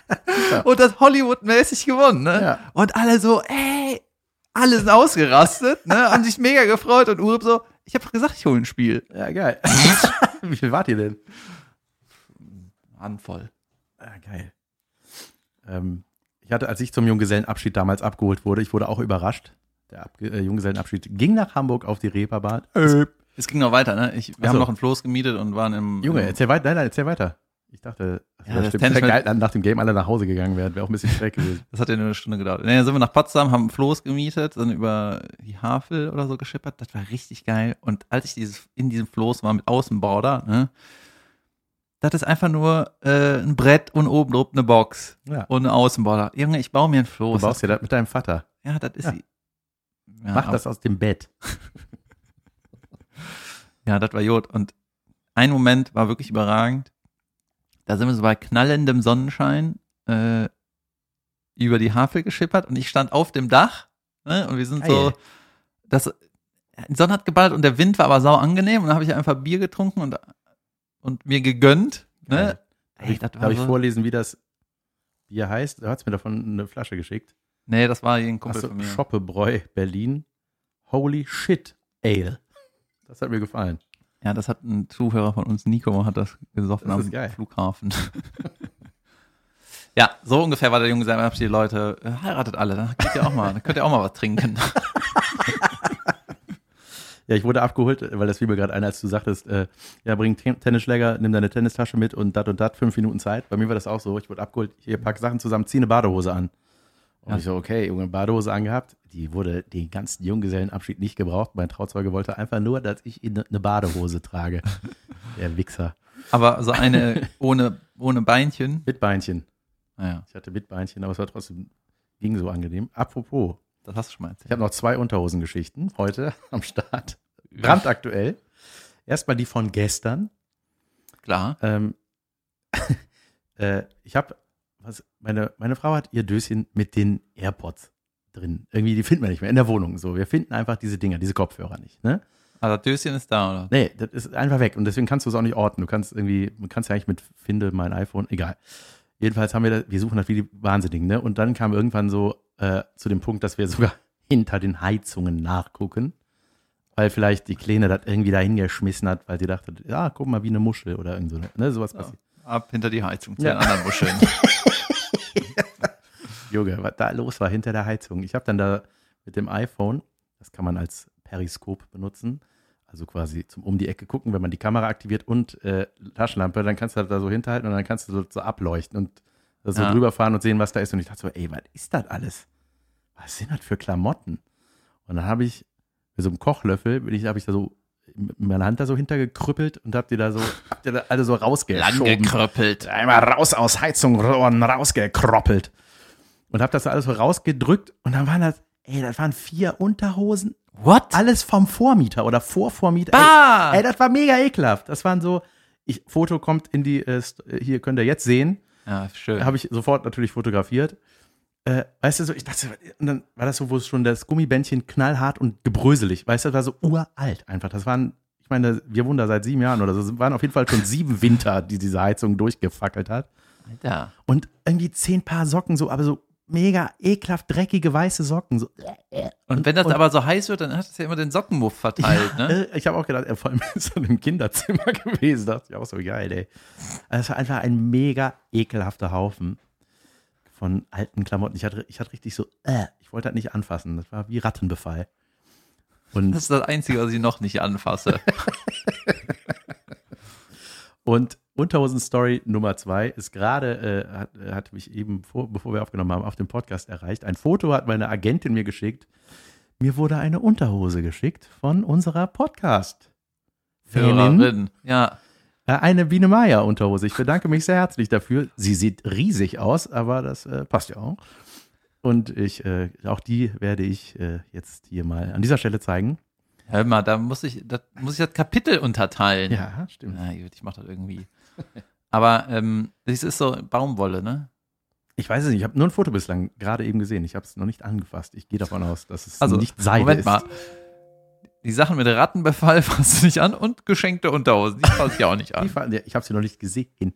(laughs) und das Hollywood-mäßig gewonnen, ne? Ja. Und alle so, ey, alle sind ausgerastet, ne? Haben sich mega gefreut und Urup so, ich habe gesagt, ich hole ein Spiel. Ja, geil. (laughs) Wie viel wart ihr denn? Handvoll. Ah, geil. Ähm, ich hatte, als ich zum Junggesellenabschied damals abgeholt wurde, ich wurde auch überrascht. Der Abge äh, Junggesellenabschied ging nach Hamburg auf die Reeperbahn. Es ging noch weiter, ne? Ich, wir Ach so. haben noch ein Floß gemietet und waren im. Junge, im, erzähl weiter. Nein, nein, erzähl weiter. Ich dachte, Ja, das das stimmt. Geil, dann nach dem Game alle nach Hause gegangen wären. Wäre auch ein bisschen schräg gewesen. (laughs) Das hat ja nur eine Stunde gedauert. Naja, sind wir nach Potsdam, haben ein Floß gemietet, sind über die Havel oder so geschippert. Das war richtig geil. Und als ich dieses, in diesem Floß war mit Außenborder, ne, das ist einfach nur äh, ein Brett und oben drauf eine Box Ja. und eine Außenborder. Junge, ich baue mir ein Du Floß. baust dir das mit deinem Vater. ja, das ist Ja. sie. Ja, Mach das aus dem Bett. (laughs) (laughs) Ja, das war Jod. Und ein Moment war wirklich überragend. Da sind wir so bei knallendem Sonnenschein äh, über die Havel geschippert und ich stand auf dem Dach ne, und wir sind so, Geil. das, die Sonne hat geballt und der Wind war aber sau angenehm und dann habe ich einfach Bier getrunken und, und mir gegönnt. Ne? Ey, ich, darf ich so- vorlesen, wie das Bier heißt? Du hast mir davon eine Flasche geschickt. Nee, das war ein Kumpel Achso, von mir. Schoppebräu Berlin. Holy shit Ale. Das hat mir gefallen. Ja, das hat ein Zuhörer von uns, Nico, hat das gesoffen Das ist am geil. Flughafen. (laughs) ja, so ungefähr war der Junge sein Abschied, Leute. Heiratet alle, dann könnt ihr auch mal, dann könnt ihr auch mal was trinken. (laughs) Ja, ich wurde abgeholt, weil das fiel mir gerade ein, als du sagtest, äh, ja, bring Ten- Tennisschläger, nimm deine Tennistasche mit und dat und dat, fünf Minuten Zeit. Bei mir war das auch so. Ich wurde abgeholt, hier pack Sachen zusammen, zieh eine Badehose an. Und Ja. ich so, okay, Junge, Badehose angehabt. Die wurde den ganzen Junggesellenabschied nicht gebraucht. Mein Trauzeuge wollte einfach nur, dass ich in eine Badehose trage. (laughs) Der Wichser. Aber so eine ohne, ohne Beinchen. Mit Beinchen. Naja, Ich hatte mit Beinchen, aber es war trotzdem, ging so angenehm. Apropos, das hast du schon mal Ich erzählt. habe noch zwei Unterhosengeschichten heute (laughs) am Start. Brandaktuell. Erstmal die von gestern. Klar. Ähm, (laughs) äh, ich habe, was, meine, meine Frau hat ihr Döschen mit den AirPods drin. Irgendwie, die finden wir nicht mehr in der Wohnung. So, wir finden einfach diese Dinger, diese Kopfhörer nicht. Ne? Aber das Döschen ist da, oder? Nee, das ist einfach weg und deswegen kannst du es auch nicht orten. Du kannst irgendwie, man kannst ja eigentlich mit Finde mein iPhone, egal. Jedenfalls haben wir, das, wir suchen das wie die Wahnsinnigen, ne? Und dann kam irgendwann so äh, zu dem Punkt, dass wir (laughs) sogar hinter den Heizungen nachgucken, weil vielleicht die Kleine das irgendwie da hingeschmissen hat, weil sie dachte, ja, guck mal, wie eine Muschel oder irgend so, ne? Sowas Ja. passiert. Ab hinter die Heizung zu Ja. den anderen Muscheln. (laughs) Junge, was da los war hinter der Heizung. Ich habe dann da mit dem iPhone, das kann man als Periskop benutzen, also quasi zum um die Ecke gucken, wenn man die Kamera aktiviert und äh, Taschenlampe, dann kannst du da so hinterhalten und dann kannst du so, so ableuchten und so Ja. drüber fahren und sehen, was da ist. Und ich dachte so, ey, was ist das alles? Was sind das für Klamotten? Und dann habe ich mit so einem Kochlöffel, habe ich da so mit meiner Hand da so hintergekrüppelt und hab die da so, habt ihr da alle so rausgeschoben. gekröppelt. Einmal raus aus Heizungrohren rausgekroppelt. Und hab das alles so rausgedrückt und dann waren das, ey, das waren vier Unterhosen. What? Alles vom Vormieter oder Vorvormieter. Bah! Ey, ey, das war mega ekelhaft. Das waren so, ich, Foto kommt in die, äh, äh, hier könnt ihr jetzt sehen. Ja, schön. Habe ich sofort natürlich fotografiert. Äh, weißt du, so, ich dachte, und dann war das so, wo es schon das Gummibändchen knallhart und gebröselig, weißt du, das war so uralt einfach. Das waren, ich meine, wir wohnen da seit sieben Jahren oder so, es waren auf jeden Fall schon sieben (laughs) Winter, die diese Heizung durchgefackelt hat. Alter. Und irgendwie zehn Paar Socken, so, aber so mega ekelhaft dreckige weiße Socken. So. Und wenn das und- aber so heiß wird, dann hat es ja immer den Sockenmuff verteilt, ne? Äh, Ich habe auch gedacht, er vor allem (laughs) in so einem Kinderzimmer (laughs) gewesen. Dachte ich auch so geil, ey. Also es war einfach ein mega ekelhafter Haufen von alten Klamotten. Ich hatte, ich hatte richtig so, äh, ich wollte das nicht anfassen. Das war wie Rattenbefall. Und, Das ist das Einzige, was ich noch nicht anfasse. (laughs) und Unterhosen-Story Nummer zwei ist gerade, äh, hat, hat mich eben, vor, bevor wir aufgenommen haben, auf dem Podcast erreicht. Ein Foto hat meine Agentin mir geschickt. Mir wurde eine Unterhose geschickt von unserer podcast Hörerin. Ja. Äh, Eine Biene Meier Unterhose. Ich bedanke mich sehr herzlich dafür. Sie sieht riesig aus, aber das äh, passt ja auch. Und ich, äh, auch die werde ich äh, jetzt hier mal an dieser Stelle zeigen. Hör mal, da muss ich, das muss ich das Kapitel unterteilen. Ja, stimmt. Na gut, ich mach das irgendwie. Aber ähm, das ist so Baumwolle, ne? Ich weiß es nicht. Ich habe nur ein Foto bislang gerade eben gesehen. Ich habe es noch nicht angefasst. Ich gehe davon aus, dass es Also, nicht Seide Moment ist. mal. Die Sachen mit Rattenbefall (laughs) fasst du nicht an und geschenkte Unterhosen, die fasse ich auch nicht an. Fa- ja, Ich habe sie noch nicht gesehen.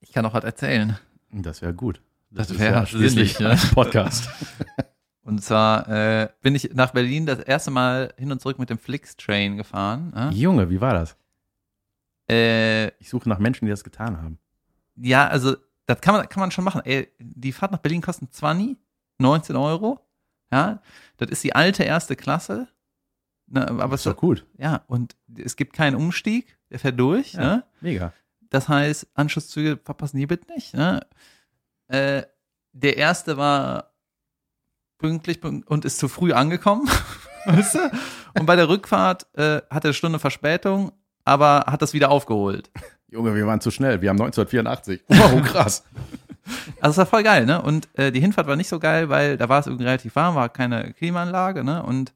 Ich kann auch was erzählen. Das wäre gut. Das ist wäre schließlich ne? ein Podcast. (laughs) (laughs) Und zwar äh, bin ich nach Berlin das erste Mal hin und zurück mit dem Flix-Train gefahren. Ne? Junge, wie war das? Äh, Ich suche nach Menschen, die das getan haben. ja, also das kann man, kann man schon machen. Ey, die Fahrt nach Berlin kostet 20, 19 Euro. Ja, das ist die alte erste Klasse. Ne, aber ist doch gut. ja, und es gibt keinen Umstieg, der fährt durch. Ja. Ne? Mega. Das heißt, Anschlusszüge verpassen die bitte nicht. Ne? Äh, der erste war pünktlich pünkt- und ist zu früh angekommen. (laughs) weißt du? Und bei der Rückfahrt äh, hatte er eine Stunde Verspätung, aber hat das wieder aufgeholt. Junge, wir waren zu schnell. Wir haben 1984. Wow, krass. (laughs) Also es war voll geil, ne? Und äh, die Hinfahrt war nicht so geil, weil da war es irgendwie relativ warm, war keine Klimaanlage, ne? Und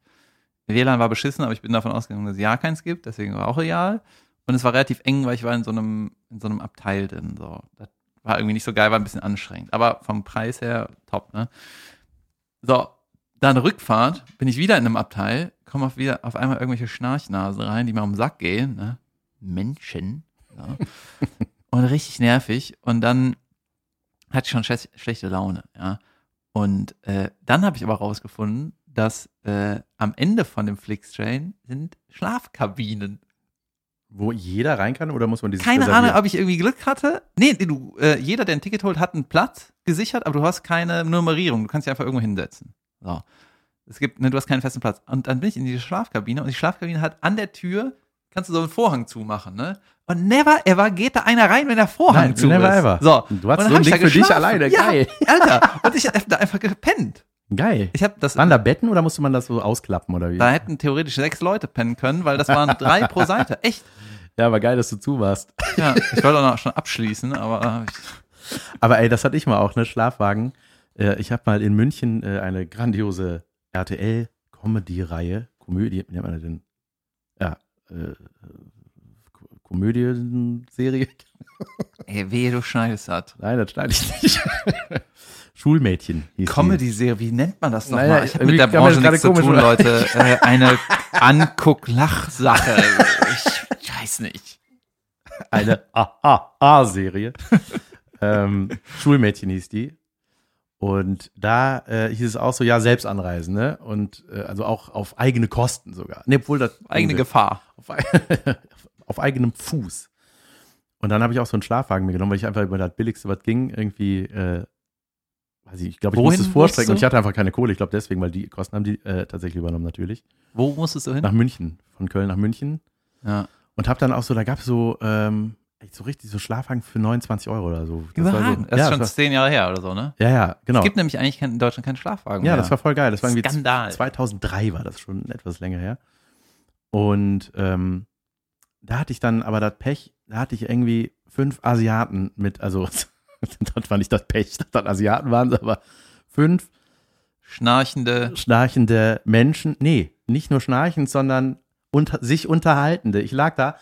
WLAN war beschissen, aber ich bin davon ausgegangen, dass es ja keins gibt, deswegen war auch real. Und es war relativ eng, weil ich war in so einem, in so einem Abteil drin. So. Das war irgendwie nicht so geil, war ein bisschen anstrengend. Aber vom Preis her top, ne? So, dann Rückfahrt, bin ich wieder in einem Abteil, komme auf wieder auf einmal irgendwelche Schnarchnasen rein, die mir um den Sack gehen, ne? Menschen. Ja. (laughs) Und richtig nervig. Und dann hatte ich schon schle schlechte Laune, ja. Und äh, dann habe ich aber rausgefunden, dass äh, am Ende von dem Flixtrain sind Schlafkabinen. Wo jeder rein kann oder muss man dieses Keine reservieren? Ahnung, ob ich irgendwie Glück hatte. Nee, du, äh, jeder, der ein Ticket holt, hat einen Platz gesichert, aber du hast keine Nummerierung. Du kannst dich einfach irgendwo hinsetzen. So. Es gibt, ne, du hast keinen festen Platz. Und dann bin ich in diese Schlafkabine und die Schlafkabine hat an der Tür, kannst du so einen Vorhang zumachen, ne? Und never ever geht da einer rein, wenn der Vorhang Nein, zu never ist. ever. So. Du hast so ein Ding für dich alleine. Ja, Geil. Alter. Und ich hab da einfach gepennt. Geil. Ich habe das. Waren da Betten oder musste man das so ausklappen oder wie? Da hätten theoretisch sechs Leute pennen können, weil das waren drei pro Seite. (laughs) Echt? Ja, aber geil, dass du zu warst. Ja, ich wollte (laughs) auch noch schon abschließen, aber ich, Aber ey, das hatte ich mal auch, ne? Schlafwagen. Äh, ich habe mal in München äh, eine grandiose RTL-Comedy-Reihe, Komödie, wie nennt man das denn? Ja, äh, Ko- Komödienserie. ey, wehe, du schneidest das. Nein, das schneide ich nicht. (laughs) Schulmädchen hieß die. Comedy-Serie, wie nennt man das Naja, nochmal? Ich habe mit der Branche gerade nichts zu tun. Leute. Äh, eine Anguck-Lach-Sache. Ich weiß nicht. eine A-A-A-Serie. (laughs) ähm, Schulmädchen hieß die. Und da äh, hieß es auch so, ja, selbst anreisen, ne? Und äh, also auch auf eigene Kosten sogar. Ne, obwohl das Eigene Gefahr. auf, (laughs) auf eigenem Fuß. Und dann habe ich auch so einen Schlafwagen mir genommen, weil ich einfach über das Billigste, was ging, irgendwie, äh, weiß ich, ich glaube, ich Wohin musste es vorstrecken und ich hatte einfach keine Kohle. Ich glaube deswegen, weil die Kosten haben die äh, tatsächlich übernommen natürlich. Wo musstest du hin? Nach München, von Köln nach München. Ja. Und habe dann auch so, da gab es so, ähm, echt so richtig so Schlafwagen für 29 Euro oder so. Das war Überragend. So, Das ja, ist schon das zehn Jahre her oder so, ne? war, ja, ja, genau. Es gibt nämlich eigentlich kein, in Deutschland keinen Schlafwagen ja, mehr. das war voll geil. Das war irgendwie Skandal. 2003 war das schon etwas länger her. Und ähm, da hatte ich dann aber das Pech, da hatte ich irgendwie fünf Asiaten mit, also (laughs) (laughs) das war nicht das Pech, dass das Asiaten waren, aber fünf Schnarchende. schnarchende Menschen, nee, nicht nur schnarchend, sondern unter, sich unterhaltende. Ich lag da,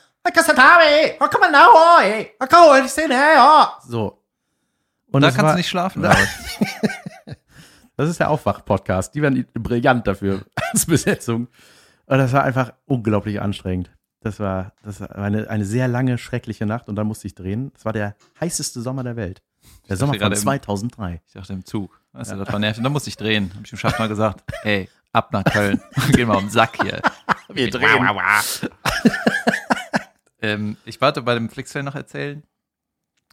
so. Und da kannst war, du nicht schlafen. (laughs) Da-? Das ist der Aufwach-Podcast. Die werden brillant dafür (laughs) als Besetzung. Und das war einfach unglaublich anstrengend. Das war, das war eine, eine sehr lange, schreckliche Nacht und dann musste ich drehen. Das war der heißeste Sommer der Welt. Der Sommer von gerade im- 2003. Ich dachte im Zug. Weißt du, das war nervig. Und da musste ich drehen. Hab ich dem Schaffner gesagt, (laughs) ey, ab nach Köln. (laughs) Geh mal um den Sack hier. (laughs) Wir ähm, ich warte bei dem Flixtrain noch erzählen.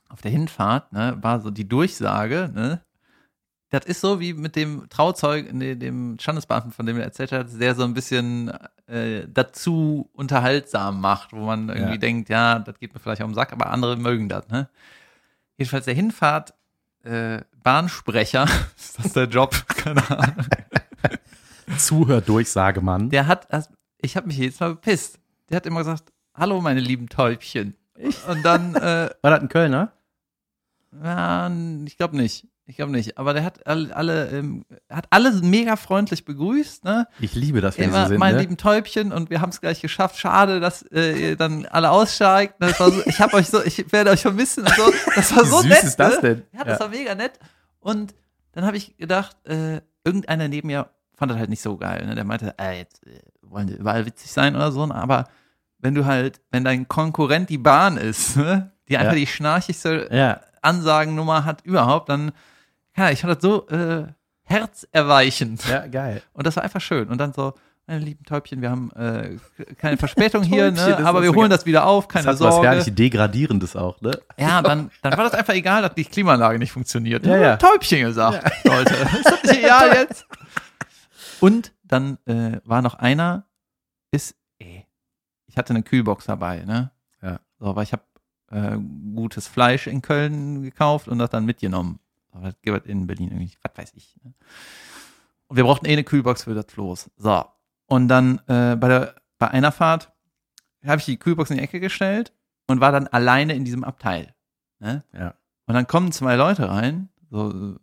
Auf der Hinfahrt, ne, war so die Durchsage, ne, das ist so wie mit dem Trauzeug, dem Standesbeamten, von dem er erzählt hat, der so ein bisschen äh, dazu unterhaltsam macht, wo man irgendwie Ja. denkt, ja, das geht mir vielleicht auf den Sack, aber andere mögen das, ne. Jedenfalls der Hinfahrt, äh, Bahnsprecher, (laughs) ist das der Job? (laughs) Keine Ahnung. Zuhördurchsagemann. Der hat, also, ich habe mich jedes Mal bepisst. Der hat immer gesagt, hallo meine lieben Täubchen. Und dann, äh, War das ein Kölner? ja, ich glaube nicht. Ich glaube nicht. Aber der hat alle, alle ähm, hat alle mega freundlich begrüßt, ne? Ich liebe das, wenn Immer so sind. meine Ne? lieben Täubchen und wir haben es gleich geschafft. Schade, dass äh, ihr dann alle aussteigt. Das war so, ich habe euch so, ich werde euch vermissen und so. Das war Wie so süß nett. ist das ne? denn? Ja, das Ja. war mega nett. Und dann habe ich gedacht, äh, irgendeiner neben mir fand das halt nicht so geil. Ne? Der meinte, äh, jetzt äh, wollen die überall witzig sein oder so. ne? Aber wenn du halt, wenn dein Konkurrent die Bahn ist, ne? die einfach Ja. die schnarchigste Ja, Ansagennummer hat überhaupt, dann ja, ich fand das so äh, herzerweichend. Ja, geil. Und das war einfach schön. Und dann so, meine lieben Täubchen, wir haben äh, keine Verspätung hier, ne? das aber wir holen das wieder auf, keine Das hat was Sorge. herrlich Degradierendes auch, ne? Ja, dann, dann war das einfach egal, dass die Klimaanlage nicht funktioniert. Ja, ja. Täubchen gesagt, Leute. (laughs) Ist das nicht egal jetzt? Und dann äh, war noch einer, ist, ey, ich hatte eine Kühlbox dabei, ne? Ja. So, aber ich habe äh, gutes Fleisch in Köln gekauft und das dann mitgenommen. Aber das gibt es in Berlin irgendwie, was weiß ich. Ne? Und wir brauchten eh eine Kühlbox für das Floß. So. Und dann äh, bei, der, bei einer Fahrt habe ich die Kühlbox in die Ecke gestellt und war dann alleine in diesem Abteil. Ne? Ja. Und dann kommen zwei Leute rein, so äh,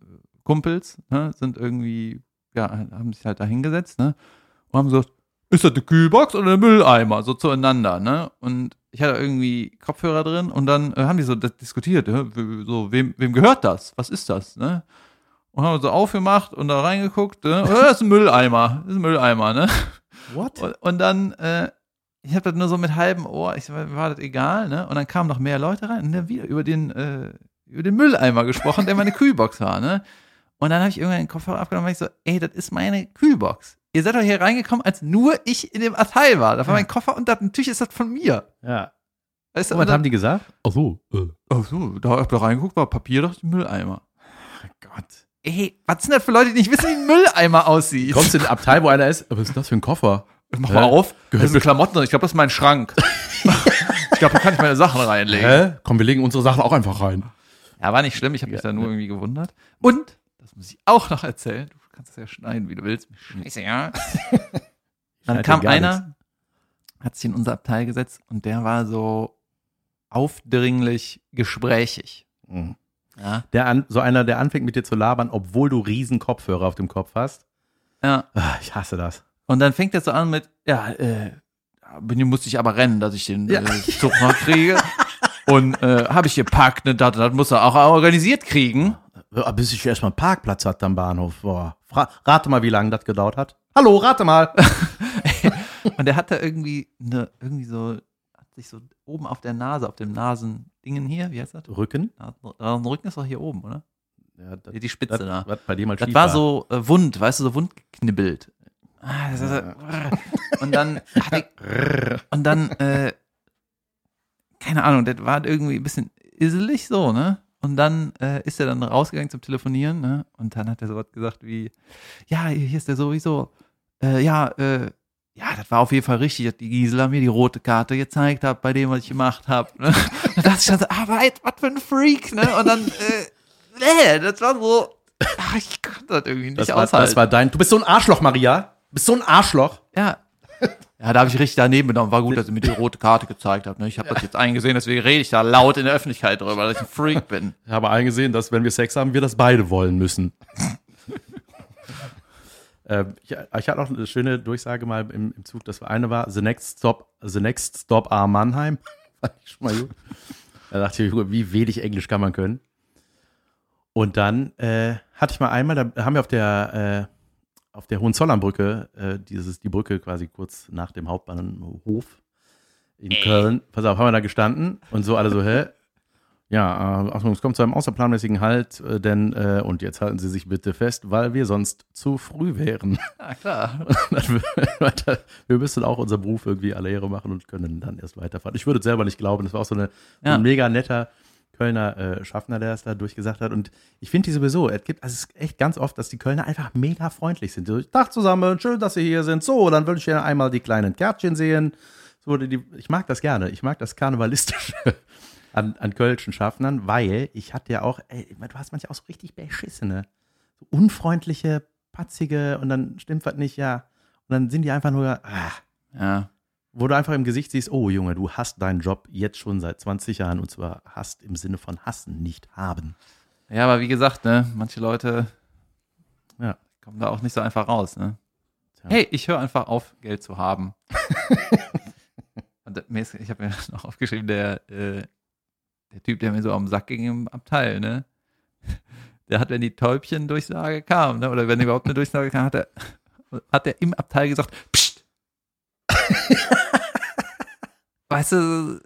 Kumpels, ne, sind irgendwie, ja, haben sich halt da hingesetzt, ne? Und haben gesagt, ist das eine Kühlbox oder ein Mülleimer? So zueinander, ne? Und ich hatte irgendwie Kopfhörer drin und dann äh, haben die so diskutiert, w- so, wem, wem gehört das? Was ist das, ne? Und haben so aufgemacht und da reingeguckt, ne? Oh, das ist ein Mülleimer, das ist ein Mülleimer, ne? What? Und, und dann, äh, ich habe das nur so mit halbem Ohr, ich war das egal, ne? Und dann kamen noch mehr Leute rein und dann wieder über den, äh, über den Mülleimer gesprochen, der meine Kühlbox war, ne? Und dann habe ich irgendwann den Kopfhörer abgenommen und ich so, ey, das ist meine Kühlbox. Ihr seid doch hier reingekommen, als nur ich in dem Abteil war. Da war mein Koffer und das, natürlich ist das von mir. Ja. Weißt du, Und was dann, haben die gesagt? Ach so. Äh. oh so, da hab ich da reingeguckt, war Papier durch den Mülleimer. Gott. Ey, was sind das für Leute, die nicht wissen, wie ein Mülleimer aussieht? Kommst du in ein Abteil, wo einer ist? Was ist das für ein Koffer? Mach Hä? mal auf. Gehört Das sind Klamotten drin. Ich glaube, das ist mein Schrank. (laughs) ich glaube, da kann ich meine Sachen reinlegen. Hä? Komm, wir legen unsere Sachen auch einfach rein. Ja, war nicht schlimm. Ich habe mich da nur irgendwie gewundert. Und, das muss ich auch noch erzählen. Du kannst es ja schneiden, wie du willst. Scheiße, ja. (laughs) Dann kam einer, hat sich in unser Abteil gesetzt und der war so aufdringlich gesprächig. Mhm. Ja. Der an, so einer, der anfängt mit dir zu labern, obwohl du riesen Kopfhörer auf dem Kopf hast. ja. Ah, Ich hasse das. Und dann fängt er so an mit, ja, äh, bin musste ich aber rennen, dass ich den äh, Zug noch kriege. Und äh, habe ich gepackt, ne, das, das muss er auch organisiert kriegen. Bis ich erstmal einen Parkplatz hatte am Bahnhof. Boah. Rate mal, wie lange das gedauert hat. Hallo, rate mal. (laughs) Und der hatte irgendwie eine, irgendwie so, hat sich so oben auf der Nase, auf dem Nasendingen hier, wie heißt das? Rücken? Nasenrücken ist doch hier oben, oder? Ja, das, Die Spitze das, da. was bei dir mal Das schief war so äh, wund, weißt du, so wund geknibbelt. Ah, das ist, und dann, hat ich, (laughs) und dann, äh, keine Ahnung, das war irgendwie ein bisschen iselig so, ne? Und dann äh, ist er dann rausgegangen zum Telefonieren, ne? Und dann hat er so was gesagt wie, ja, hier ist der sowieso, äh, ja, äh, ja, das war auf jeden Fall richtig, dass die Gisela mir die rote Karte gezeigt hat bei dem, was ich gemacht habe. Ne? (laughs) Da dachte ich dann so, ah, was was für ein Freak, ne? Und dann, äh, nee, das war so, ach, ich konnte das irgendwie nicht Das war, aushalten. das war dein. Du bist so ein Arschloch, Maria. Du bist so ein Arschloch. Ja. Ja, da habe ich richtig daneben genommen. War gut, dass ihr mir die rote Karte gezeigt habt. Ne? Ich habe das jetzt eingesehen, deswegen rede ich da laut in der Öffentlichkeit drüber, dass ich ein Freak bin. (laughs) Ich habe eingesehen, dass wenn wir Sex haben, wir das beide wollen müssen. (laughs) ähm, ich, ich hatte auch eine schöne Durchsage mal im, im Zug. Das eine war The Next Stop, The Next Stop are Mannheim. (laughs) Fand ich schon mal gut. Da dachte ich, wie wenig Englisch kann man können. Und dann äh, hatte ich mal einmal, da haben wir auf der äh, auf der Hohenzollernbrücke, äh, dieses, die Brücke quasi kurz nach dem Hauptbahnhof in Köln. Pass auf, haben wir da gestanden und so alle so, hä? Ja, äh, Achtung, es kommt zu einem außerplanmäßigen Halt, äh, denn, äh, und jetzt halten Sie sich bitte fest, weil wir sonst zu früh wären. (laughs) Ja, klar. (laughs) wir müssen auch unseren Beruf irgendwie alle Ehre machen und können dann erst weiterfahren. Ich würde es selber nicht glauben, das war auch so, eine, so Ja. ein mega netter Kölner äh, Schaffner, der es da durchgesagt hat. Und ich finde die sowieso, es gibt, also es ist echt ganz oft, dass die Kölner einfach mega freundlich sind. So, Tag zusammen, schön, dass Sie hier sind. So, dann würde ich gerne einmal die kleinen Kärtchen sehen. So, die, ich mag das gerne. Ich mag das Karnevalistische (laughs) an, an Kölschen Schaffnern, weil ich hatte ja auch, ey, du hast manchmal auch so richtig beschissene, so unfreundliche, patzige und dann stimmt was nicht, ja. Und dann sind die einfach nur, ah, Ja. Wo du einfach im Gesicht siehst, oh Junge, du hast deinen Job jetzt schon seit 20 Jahren und zwar hast im Sinne von hassen, nicht haben. Ja, aber wie gesagt, ne, manche Leute Ja. kommen da auch nicht so einfach raus, ne? Tja. Hey, ich höre einfach auf, Geld zu haben. (laughs) Und mir ist- ich habe mir noch aufgeschrieben, der, äh, der Typ, der mir so am Sack ging im Abteil, ne? Der hat, wenn die Täubchen-Durchsage kam, ne? oder wenn überhaupt eine Durchsage kam, hat er, hat er im Abteil gesagt, Psst! (laughs) weißt du,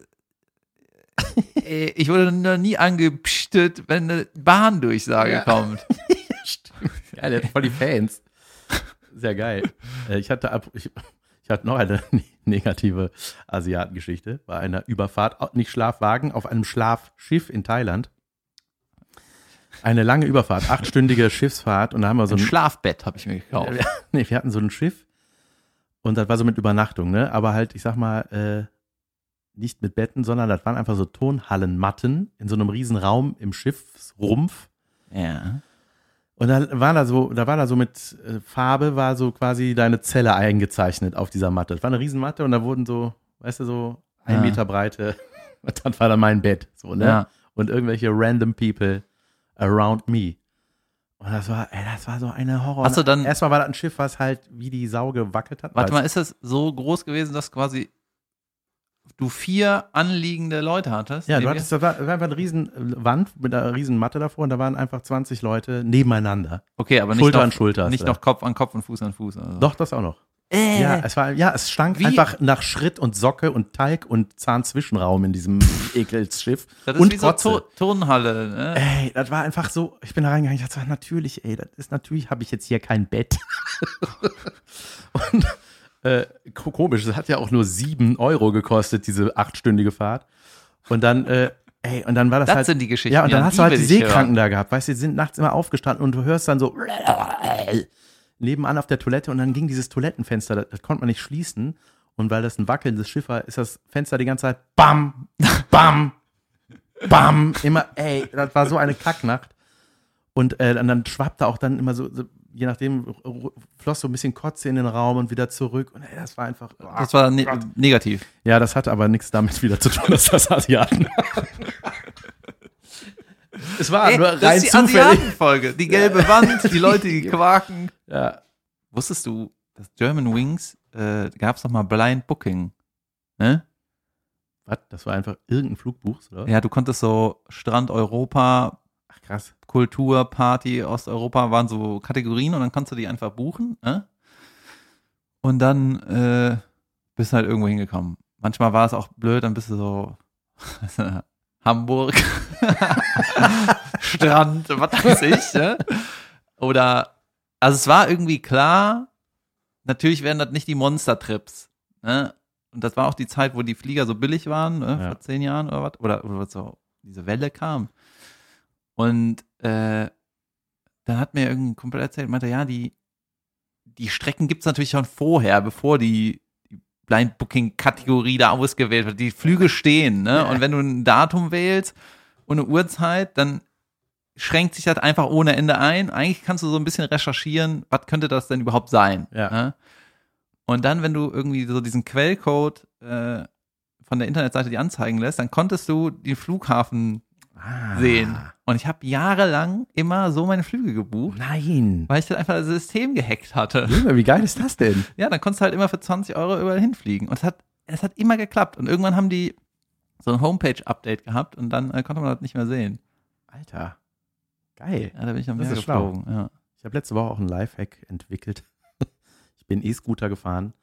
ey, ich wurde noch nie angepstet, wenn eine Bahndurchsage Ja. kommt. (laughs) geil, der hat voll die Fans. Sehr geil. Äh, Ich hatte, ab- ich, ich hatte noch eine (laughs) negative Asiatengeschichte. Bei einer Überfahrt, nicht Schlafwagen, auf einem Schlafschiff in Thailand. Eine lange Überfahrt, achtstündige Schiffsfahrt und da haben wir so ein ein Schlafbett habe ich mir gekauft. ja, nee, wir hatten so ein Schiff und das war so mit Übernachtung, ne? Aber halt, ich sag mal, äh, nicht mit Betten, sondern das waren einfach so Tonhallenmatten in so einem riesen Raum im Schiffsrumpf. Ja. Und da war da so, da war da so mit äh, Farbe, war so quasi deine Zelle eingezeichnet auf dieser Matte. Das war eine Riesenmatte und da wurden so, weißt du, so ein Ja. Meter breite, (laughs) das war dann mein Bett, so, ne? Ja. Und irgendwelche random people around me. Und das war, ey, das war so eine Horror. Hast du dann- Erstmal war das ein Schiff, was halt wie die Sau gewackelt hat. Warte mal, ist es so groß gewesen, dass quasi du vier anliegende Leute hattest? Ja, du hattest, das war, das war einfach eine riesen Wand mit einer riesen Matte davor und da waren einfach 20 Leute nebeneinander. Okay, aber nicht Schulter noch, an Schulter. nicht noch Kopf an Kopf und Fuß an Fuß. Also. Doch, das auch noch. Äh. Ja, es war, ja, es stank Wie- einfach nach Schritt und Socke und Talg und Zahnzwischenraum in diesem (laughs) Ekelsschiff. Das ist und wie so Kotze. Tu- Turnhalle. Ne? Ey, das war einfach so, ich bin da reingegangen, ich dachte, natürlich, ey, das ist natürlich, habe ich jetzt hier kein Bett. (laughs) und äh, ko- komisch, das hat ja auch nur sieben Euro gekostet, diese achtstündige Fahrt. Und dann, äh, ey, und dann war das, Das halt. sind die Geschichten. Ja, und dann an hast du halt die ich hören. Seekranken da gehabt, weißt du, die sind nachts immer aufgestanden und du hörst dann so (laughs) nebenan auf der Toilette und dann ging dieses Toilettenfenster, das, das konnte man nicht schließen. Und weil das ein wackelndes Schiff war, ist das Fenster die ganze Zeit bam, bam, bam, immer, ey, das war so eine Kacknacht. Und äh, dann, dann schwappte auch dann immer so, so je nachdem, floss so ein bisschen Kotze in den Raum und wieder zurück. Und ey, das war einfach. Das war ne negativ. ja, das hatte aber nichts damit wieder zu tun, dass das Asiaten. (laughs) es war Ey, nur das rein ist die zufällig. Asiatenfolge. Die gelbe Wand, die Leute, die (laughs) quaken. Ja. Wusstest du, dass German Wings äh, gab es noch mal Blind Booking? Ne? Was? Das war einfach irgendein Flugbuch, oder? Ja, du konntest so Strand Europa, Ach krass. Kultur, Party, Osteuropa waren so Kategorien und dann kannst du die einfach buchen. Ne? Und dann äh, bist du halt irgendwo hingekommen. Manchmal war es auch blöd, dann bist du so (laughs) Hamburg, (laughs) Strand, was weiß ich. Ne? Oder, also es war irgendwie klar, natürlich wären das nicht die Monster-Trips. Ne? Und das war auch die Zeit, wo die Flieger so billig waren, ne? Ja. vor zehn Jahren oder was, oder, oder so diese Welle kam. Und äh, dann hat mir irgendein Kumpel erzählt, meinte, ja, die, die Strecken gibt's natürlich schon vorher, bevor die, Blind Booking-Kategorie da ausgewählt wird. Die Flüge stehen, ne? Und wenn du ein Datum wählst und eine Uhrzeit, dann schränkt sich das einfach ohne Ende ein. Eigentlich kannst du so ein bisschen recherchieren, was könnte das denn überhaupt sein? Ja. Ne? Und dann, wenn du irgendwie so diesen Quellcode äh, von der Internetseite die anzeigen lässt, dann konntest du den Flughafen Ah. sehen. Und ich habe jahrelang immer so meine Flüge gebucht, Nein. weil ich dann einfach das System gehackt hatte. Junge, wie geil ist das denn? (laughs) Ja, dann konntest du halt immer für 20 Euro überall hinfliegen. Und es hat, es hat immer geklappt. Und irgendwann haben die so ein Homepage-Update gehabt und dann äh, konnte man das nicht mehr sehen. Alter. Geil. Ja, da bin ich am Meer geflogen. Ja. Ich habe letzte Woche auch einen Lifehack entwickelt. (laughs) Ich bin E-Scooter gefahren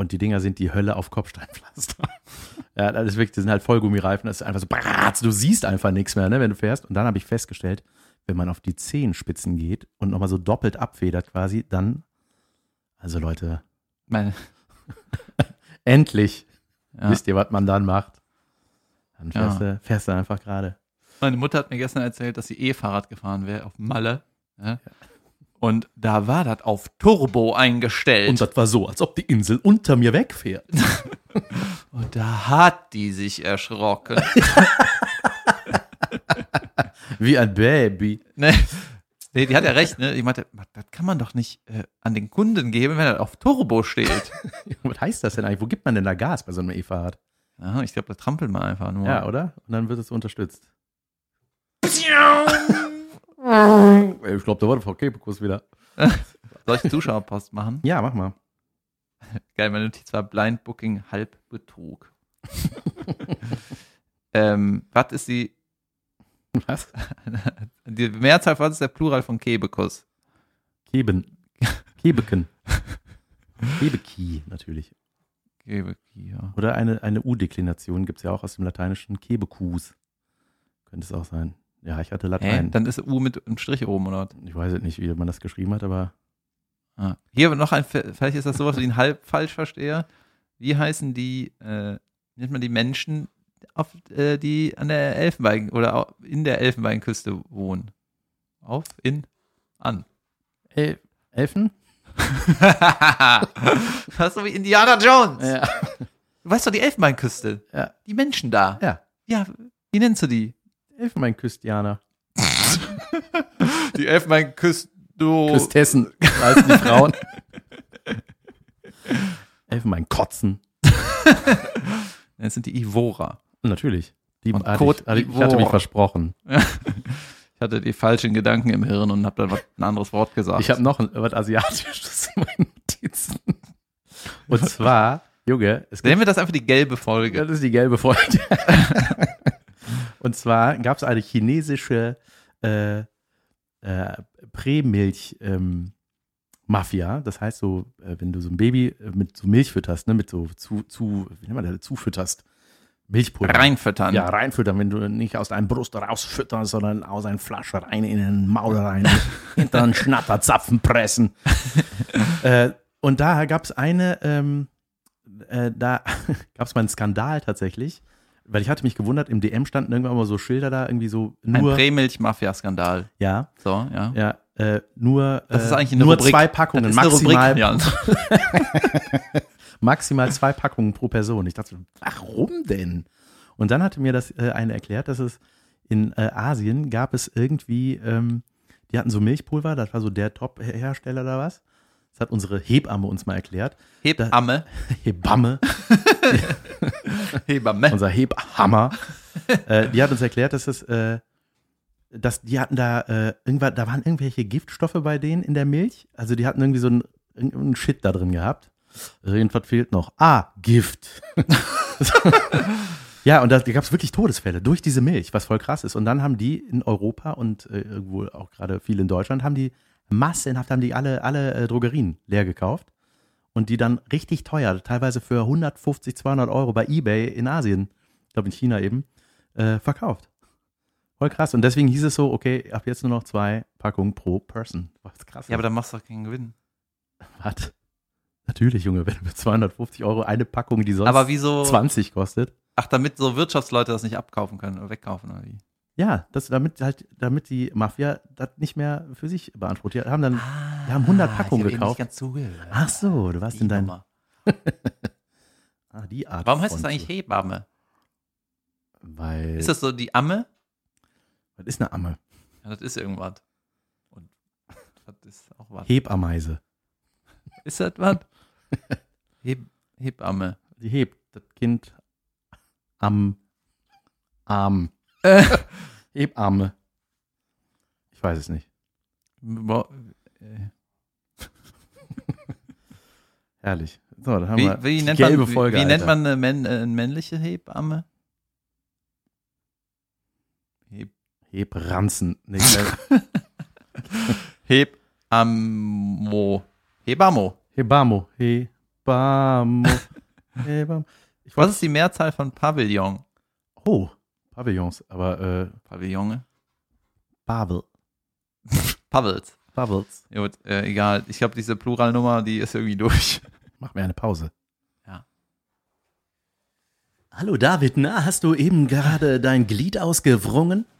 und die Dinger sind die Hölle auf Kopfsteinpflaster. (laughs) ja, das ist wirklich, die sind halt Vollgummireifen, das ist einfach so, bratz, du siehst einfach nichts mehr, ne, wenn du fährst. Und dann habe ich festgestellt, wenn man auf die Zehenspitzen geht und nochmal so doppelt abfedert quasi, dann, also Leute, Meine, (laughs) endlich ja. wisst ihr, was man dann macht. Dann fährst, Ja. du, fährst du einfach gerade. Meine Mutter hat mir gestern erzählt, dass sie E-Fahrrad gefahren wäre auf Malle. Ja. Und da war das auf Turbo eingestellt. Und das war so, als ob die Insel unter mir wegfährt. (laughs) (laughs) Und da hat die sich erschrocken. (laughs) Wie ein Baby. ne? Nee, die hat ja recht, ne? Die meinte, das kann man doch nicht äh, an den Kunden geben, wenn er auf Turbo steht. Was heißt das denn eigentlich? Wo gibt man denn da Gas bei so einem E-Fahrrad? ja, ich glaube, da trampelt man einfach nur. Ja, oder? Und dann wird es unterstützt. Ich glaube, da war der VK-Kurs wieder. (laughs) Soll ich Zuschauerpost machen? Ja, mach mal. (laughs) Geil, meine Notiz war Blind Booking Halbbetrug. (laughs) ähm, was ist die, Was? die Mehrzahl, was ist der Plural von Kebekus? Keben. Kebeken. Kebeki, natürlich. Kebeki, ja. Oder eine, eine U-Deklination gibt es ja auch aus dem Lateinischen. Kebekus. Könnte es auch sein. Ja, ich hatte Hä? Latein. Dann ist U mit einem Strich oben, oder was? Ich weiß jetzt nicht, wie man das geschrieben hat, aber Ah. Hier noch ein, vielleicht ist das sowas wie ein halb falsch verstehe. Wie heißen die, äh, nennt man die Menschen, auf, äh, die an der Elfenbein oder in der Elfenbeinküste wohnen? Auf, in, an. El Elfen? (laughs) das ist so wie Indiana Jones. Ja. Du weißt doch die Elfenbeinküste. Ja. Die Menschen da. Ja. Ja, wie nennst du die? Elfenbeinküstianer. (laughs) Die Elfenbeinküste. Küstessen, heißen die Frauen. (laughs) Elfenbeinkotzen. Das (laughs) sind die Ivora. Natürlich. Die Und hatte ich, hatte, ich hatte mich versprochen. Ich hatte die falschen Gedanken im Hirn und habe dann was- ein anderes Wort gesagt. Ich habe noch ein, was Asiatisches in meinen Notizen. Und zwar, Junge, es gibt Nennen wir das einfach die gelbe Folge. Das ist die gelbe Folge. Und zwar gab es eine chinesische äh, äh, Prämilch-Mafia. das heißt so, äh, wenn du so ein Baby äh, mit so Milch fütterst, ne, mit so zu, zu wie nennt man das, zufütterst, Milchpulver. Reinfüttern. Ja, reinfüttern, wenn du nicht aus deinem Brust rausfütterst, sondern aus einer Flasche rein in den Maul rein, (laughs) hinter einen Schnatterzapfen pressen. (laughs) äh, und da gab es eine, ähm, äh, da (laughs) gab es mal einen Skandal tatsächlich, weil ich hatte mich gewundert, im DM standen irgendwann mal so Schilder da, irgendwie so Ein nur, Prämilch-Mafia-Skandal. ja, So, ja. ja, äh, nur, Das ist äh, eigentlich eine nur Rubrik. zwei Packungen, maximal, Jan. (laughs) maximal zwei Packungen pro Person. Ich dachte, warum denn? Und dann hatte mir das äh, eine erklärt, dass es in äh, Asien gab es irgendwie, ähm, die hatten so Milchpulver, das war so der Top-Hersteller oder was. Das hat unsere Hebamme uns mal erklärt. Hebamme. (laughs) Hebamme, (laughs) Hebamme. unser Hebhammer. äh, die hat uns erklärt, dass es, äh, dass die hatten da äh, irgendwann, da waren irgendwelche Giftstoffe bei denen in der Milch. Also die hatten irgendwie so einen, Shit da drin gehabt. Irgendwas fehlt noch. Ah, Gift. (laughs) ja, und da gab es wirklich Todesfälle durch diese Milch, was voll krass ist. Und dann haben die in Europa und äh, irgendwo auch gerade viel in Deutschland, haben die massenhaft, haben die alle, alle äh, Drogerien leer gekauft und die dann richtig teuer, teilweise für 150, 200 Euro bei Ebay in Asien, ich glaube in China eben, äh, verkauft. Voll krass. Und deswegen hieß es so, okay, ab jetzt nur noch zwei Packungen pro Person. Was krass. Ja, aber dann machst du doch keinen Gewinn. was? Natürlich, Junge, wenn du mit 250 Euro eine Packung, die sonst Aber wieso? 20 kostet. Ach, damit so Wirtschaftsleute das nicht abkaufen können oder wegkaufen oder wie? Ja, das, damit halt, damit die Mafia das nicht mehr für sich beansprucht. Die haben dann, wir haben 100 Packungen ich hab eben gekauft. Nicht ganz zugehört. ach so, du warst Die in dein, Nummer. (laughs) ah, die Art. Warum heißt das eigentlich Hebamme? Weil, Ist das so die Amme? was ist eine Amme? Ja, das ist irgendwas. Und das ist auch was. Hebameise. Ist das was? (laughs) Heb Hebamme. Die hebt das Kind am Arm. Äh. (laughs) Hebamme. Ich weiß es nicht. Äh, (laughs) Herrlich. So, dann haben Wie, wir wie, nennt, gelbe man, Folge. wie, wie nennt man eine, männ, äh, männliche Hebamme? Heb Hebranzen. Nee, äh, (laughs) Hebammo. Hebammo. Hebamo. Hebamo. Hebamo. Ich Was ist die Mehrzahl von Pavillon? oh, Pavillons, aber äh, Pavillone? Babel. (laughs) Pavels. Bubbles. Gut, äh, egal. Ich glaube, diese Pluralnummer, die ist irgendwie durch. (laughs) Mach mir eine Pause. Ja. Hallo David, na, hast du eben gerade dein Glied ausgewrungen? (laughs)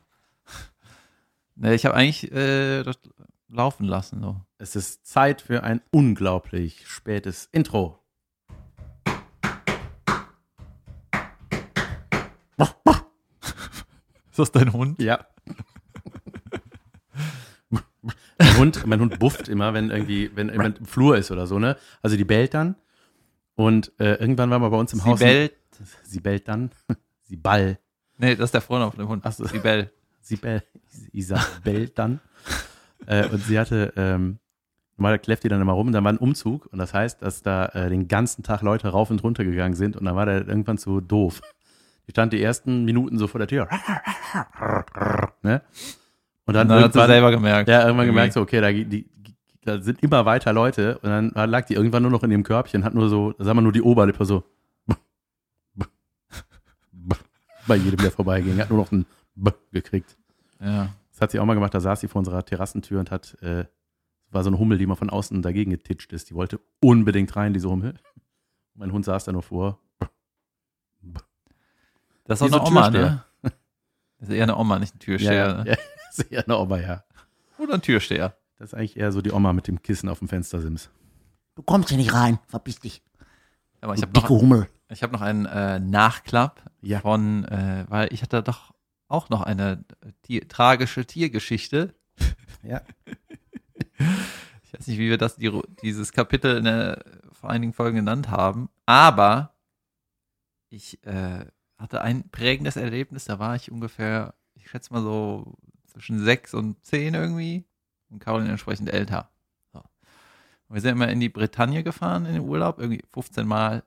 Ne, ich habe eigentlich äh, das laufen lassen. So. Es ist Zeit für ein unglaublich spätes Intro. Ist das dein Hund? Ja. mein, Hund, mein Hund bufft immer, wenn irgendwie, wenn jemand im Flur ist oder so, ne? Also die bellt dann. Und äh, irgendwann waren wir bei uns im Sie Haus. bellt. Sie bellt dann. (laughs) Sie ball. Nee, das ist der Vorname von dem Hund. Ach so. Sie bellt. Sie bellt. Isa bellt dann. äh, und sie hatte, ähm, normal kläfft die dann immer rum und dann war ein Umzug. Und das heißt, dass da äh, den ganzen Tag Leute rauf und runter gegangen sind. Und dann war der irgendwann zu doof. Die stand die ersten Minuten so vor der Tür. (laughs) ne? Und dann, Und dann hat sie selber gemerkt. ja, irgendwann Irgendwie. gemerkt, so, okay, da, die, da sind immer weiter Leute. Und dann lag die irgendwann nur noch in dem Körbchen, hat nur so, da sah man nur die Oberlippe so. (laughs) Bei jedem, der vorbeiging, hat nur noch ein B gekriegt. Ja. Das hat sie auch mal gemacht, da saß sie vor unserer Terrassentür und hat, äh, war so eine Hummel, die mal von außen dagegen getitscht ist. Die wollte unbedingt rein, diese Hummel. Mein Hund saß da nur vor. Das ist auch so eine Oma, Türsteher. ne? Das ist eher eine Oma, nicht ein Türsteher. ne? ja, (laughs) das ist eher eine Oma, ja. Oder ein Türsteher. Das ist eigentlich eher so die Oma mit dem Kissen auf dem Fenstersims. Du kommst hier nicht rein, verpiss dich. Aber ich habe dicke noch, Hummel. ich hab noch einen äh, Nachklapp Ja. von, äh, weil ich hatte doch auch noch eine Tier, tragische Tiergeschichte. (laughs) Ja. (laughs) Ich weiß nicht, wie wir das, die, dieses Kapitel in der, vor einigen Folgen genannt haben, aber ich äh, hatte ein prägendes Erlebnis, da war ich ungefähr, ich schätze mal so zwischen sechs und zehn irgendwie und Caroline entsprechend älter. So. Wir sind immer in die Bretagne gefahren in den Urlaub, irgendwie 15 Mal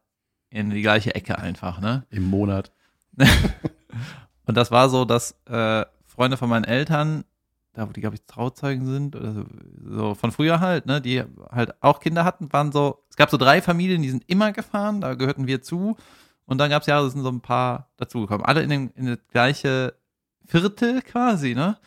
in die gleiche Ecke einfach, ne? Im Monat. (laughs) Und das war so, dass äh, Freunde von meinen Eltern, da wo die, glaube ich, Trauzeugen sind, oder so, so von früher halt, ne, die halt auch Kinder hatten, waren so, es gab so drei Familien, die sind immer gefahren, da gehörten wir zu. Und dann gab es Jahre, da sind so ein paar dazugekommen. Alle in, den, in das gleiche Viertel quasi, ne?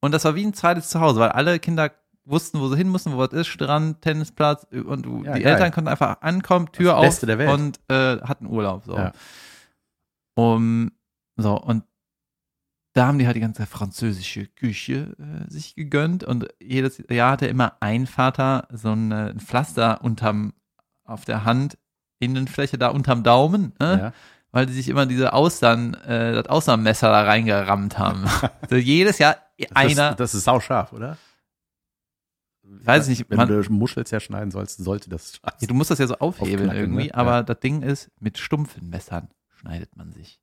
Und das war wie ein zweites Zuhause, weil alle Kinder wussten, wo sie hin mussten, wo was ist, Strand, Tennisplatz und du, Ja, die geil. Eltern konnten einfach ankommen, Tür Das auf Beste der Welt. und äh, hatten Urlaub. So. Ja. Um, so, und da haben die halt die ganze französische Küche äh, sich gegönnt und jedes Jahr hatte immer ein Vater so ein, ein Pflaster unterm, auf der Hand, Innenfläche da unterm Daumen, ne? Ja. weil die sich immer diese Austern, äh, das Austernmesser da reingerammt haben. (laughs) so jedes Jahr Das einer, Ist, das ist sauscharf, oder? Weiß ich nicht, Wenn man- du Muschel zerschneiden sollst, sollte das Ja, du musst das ja so aufhebeln Aufknacken, irgendwie, ne? aber Ja. das Ding ist, mit stumpfen Messern schneidet man sich.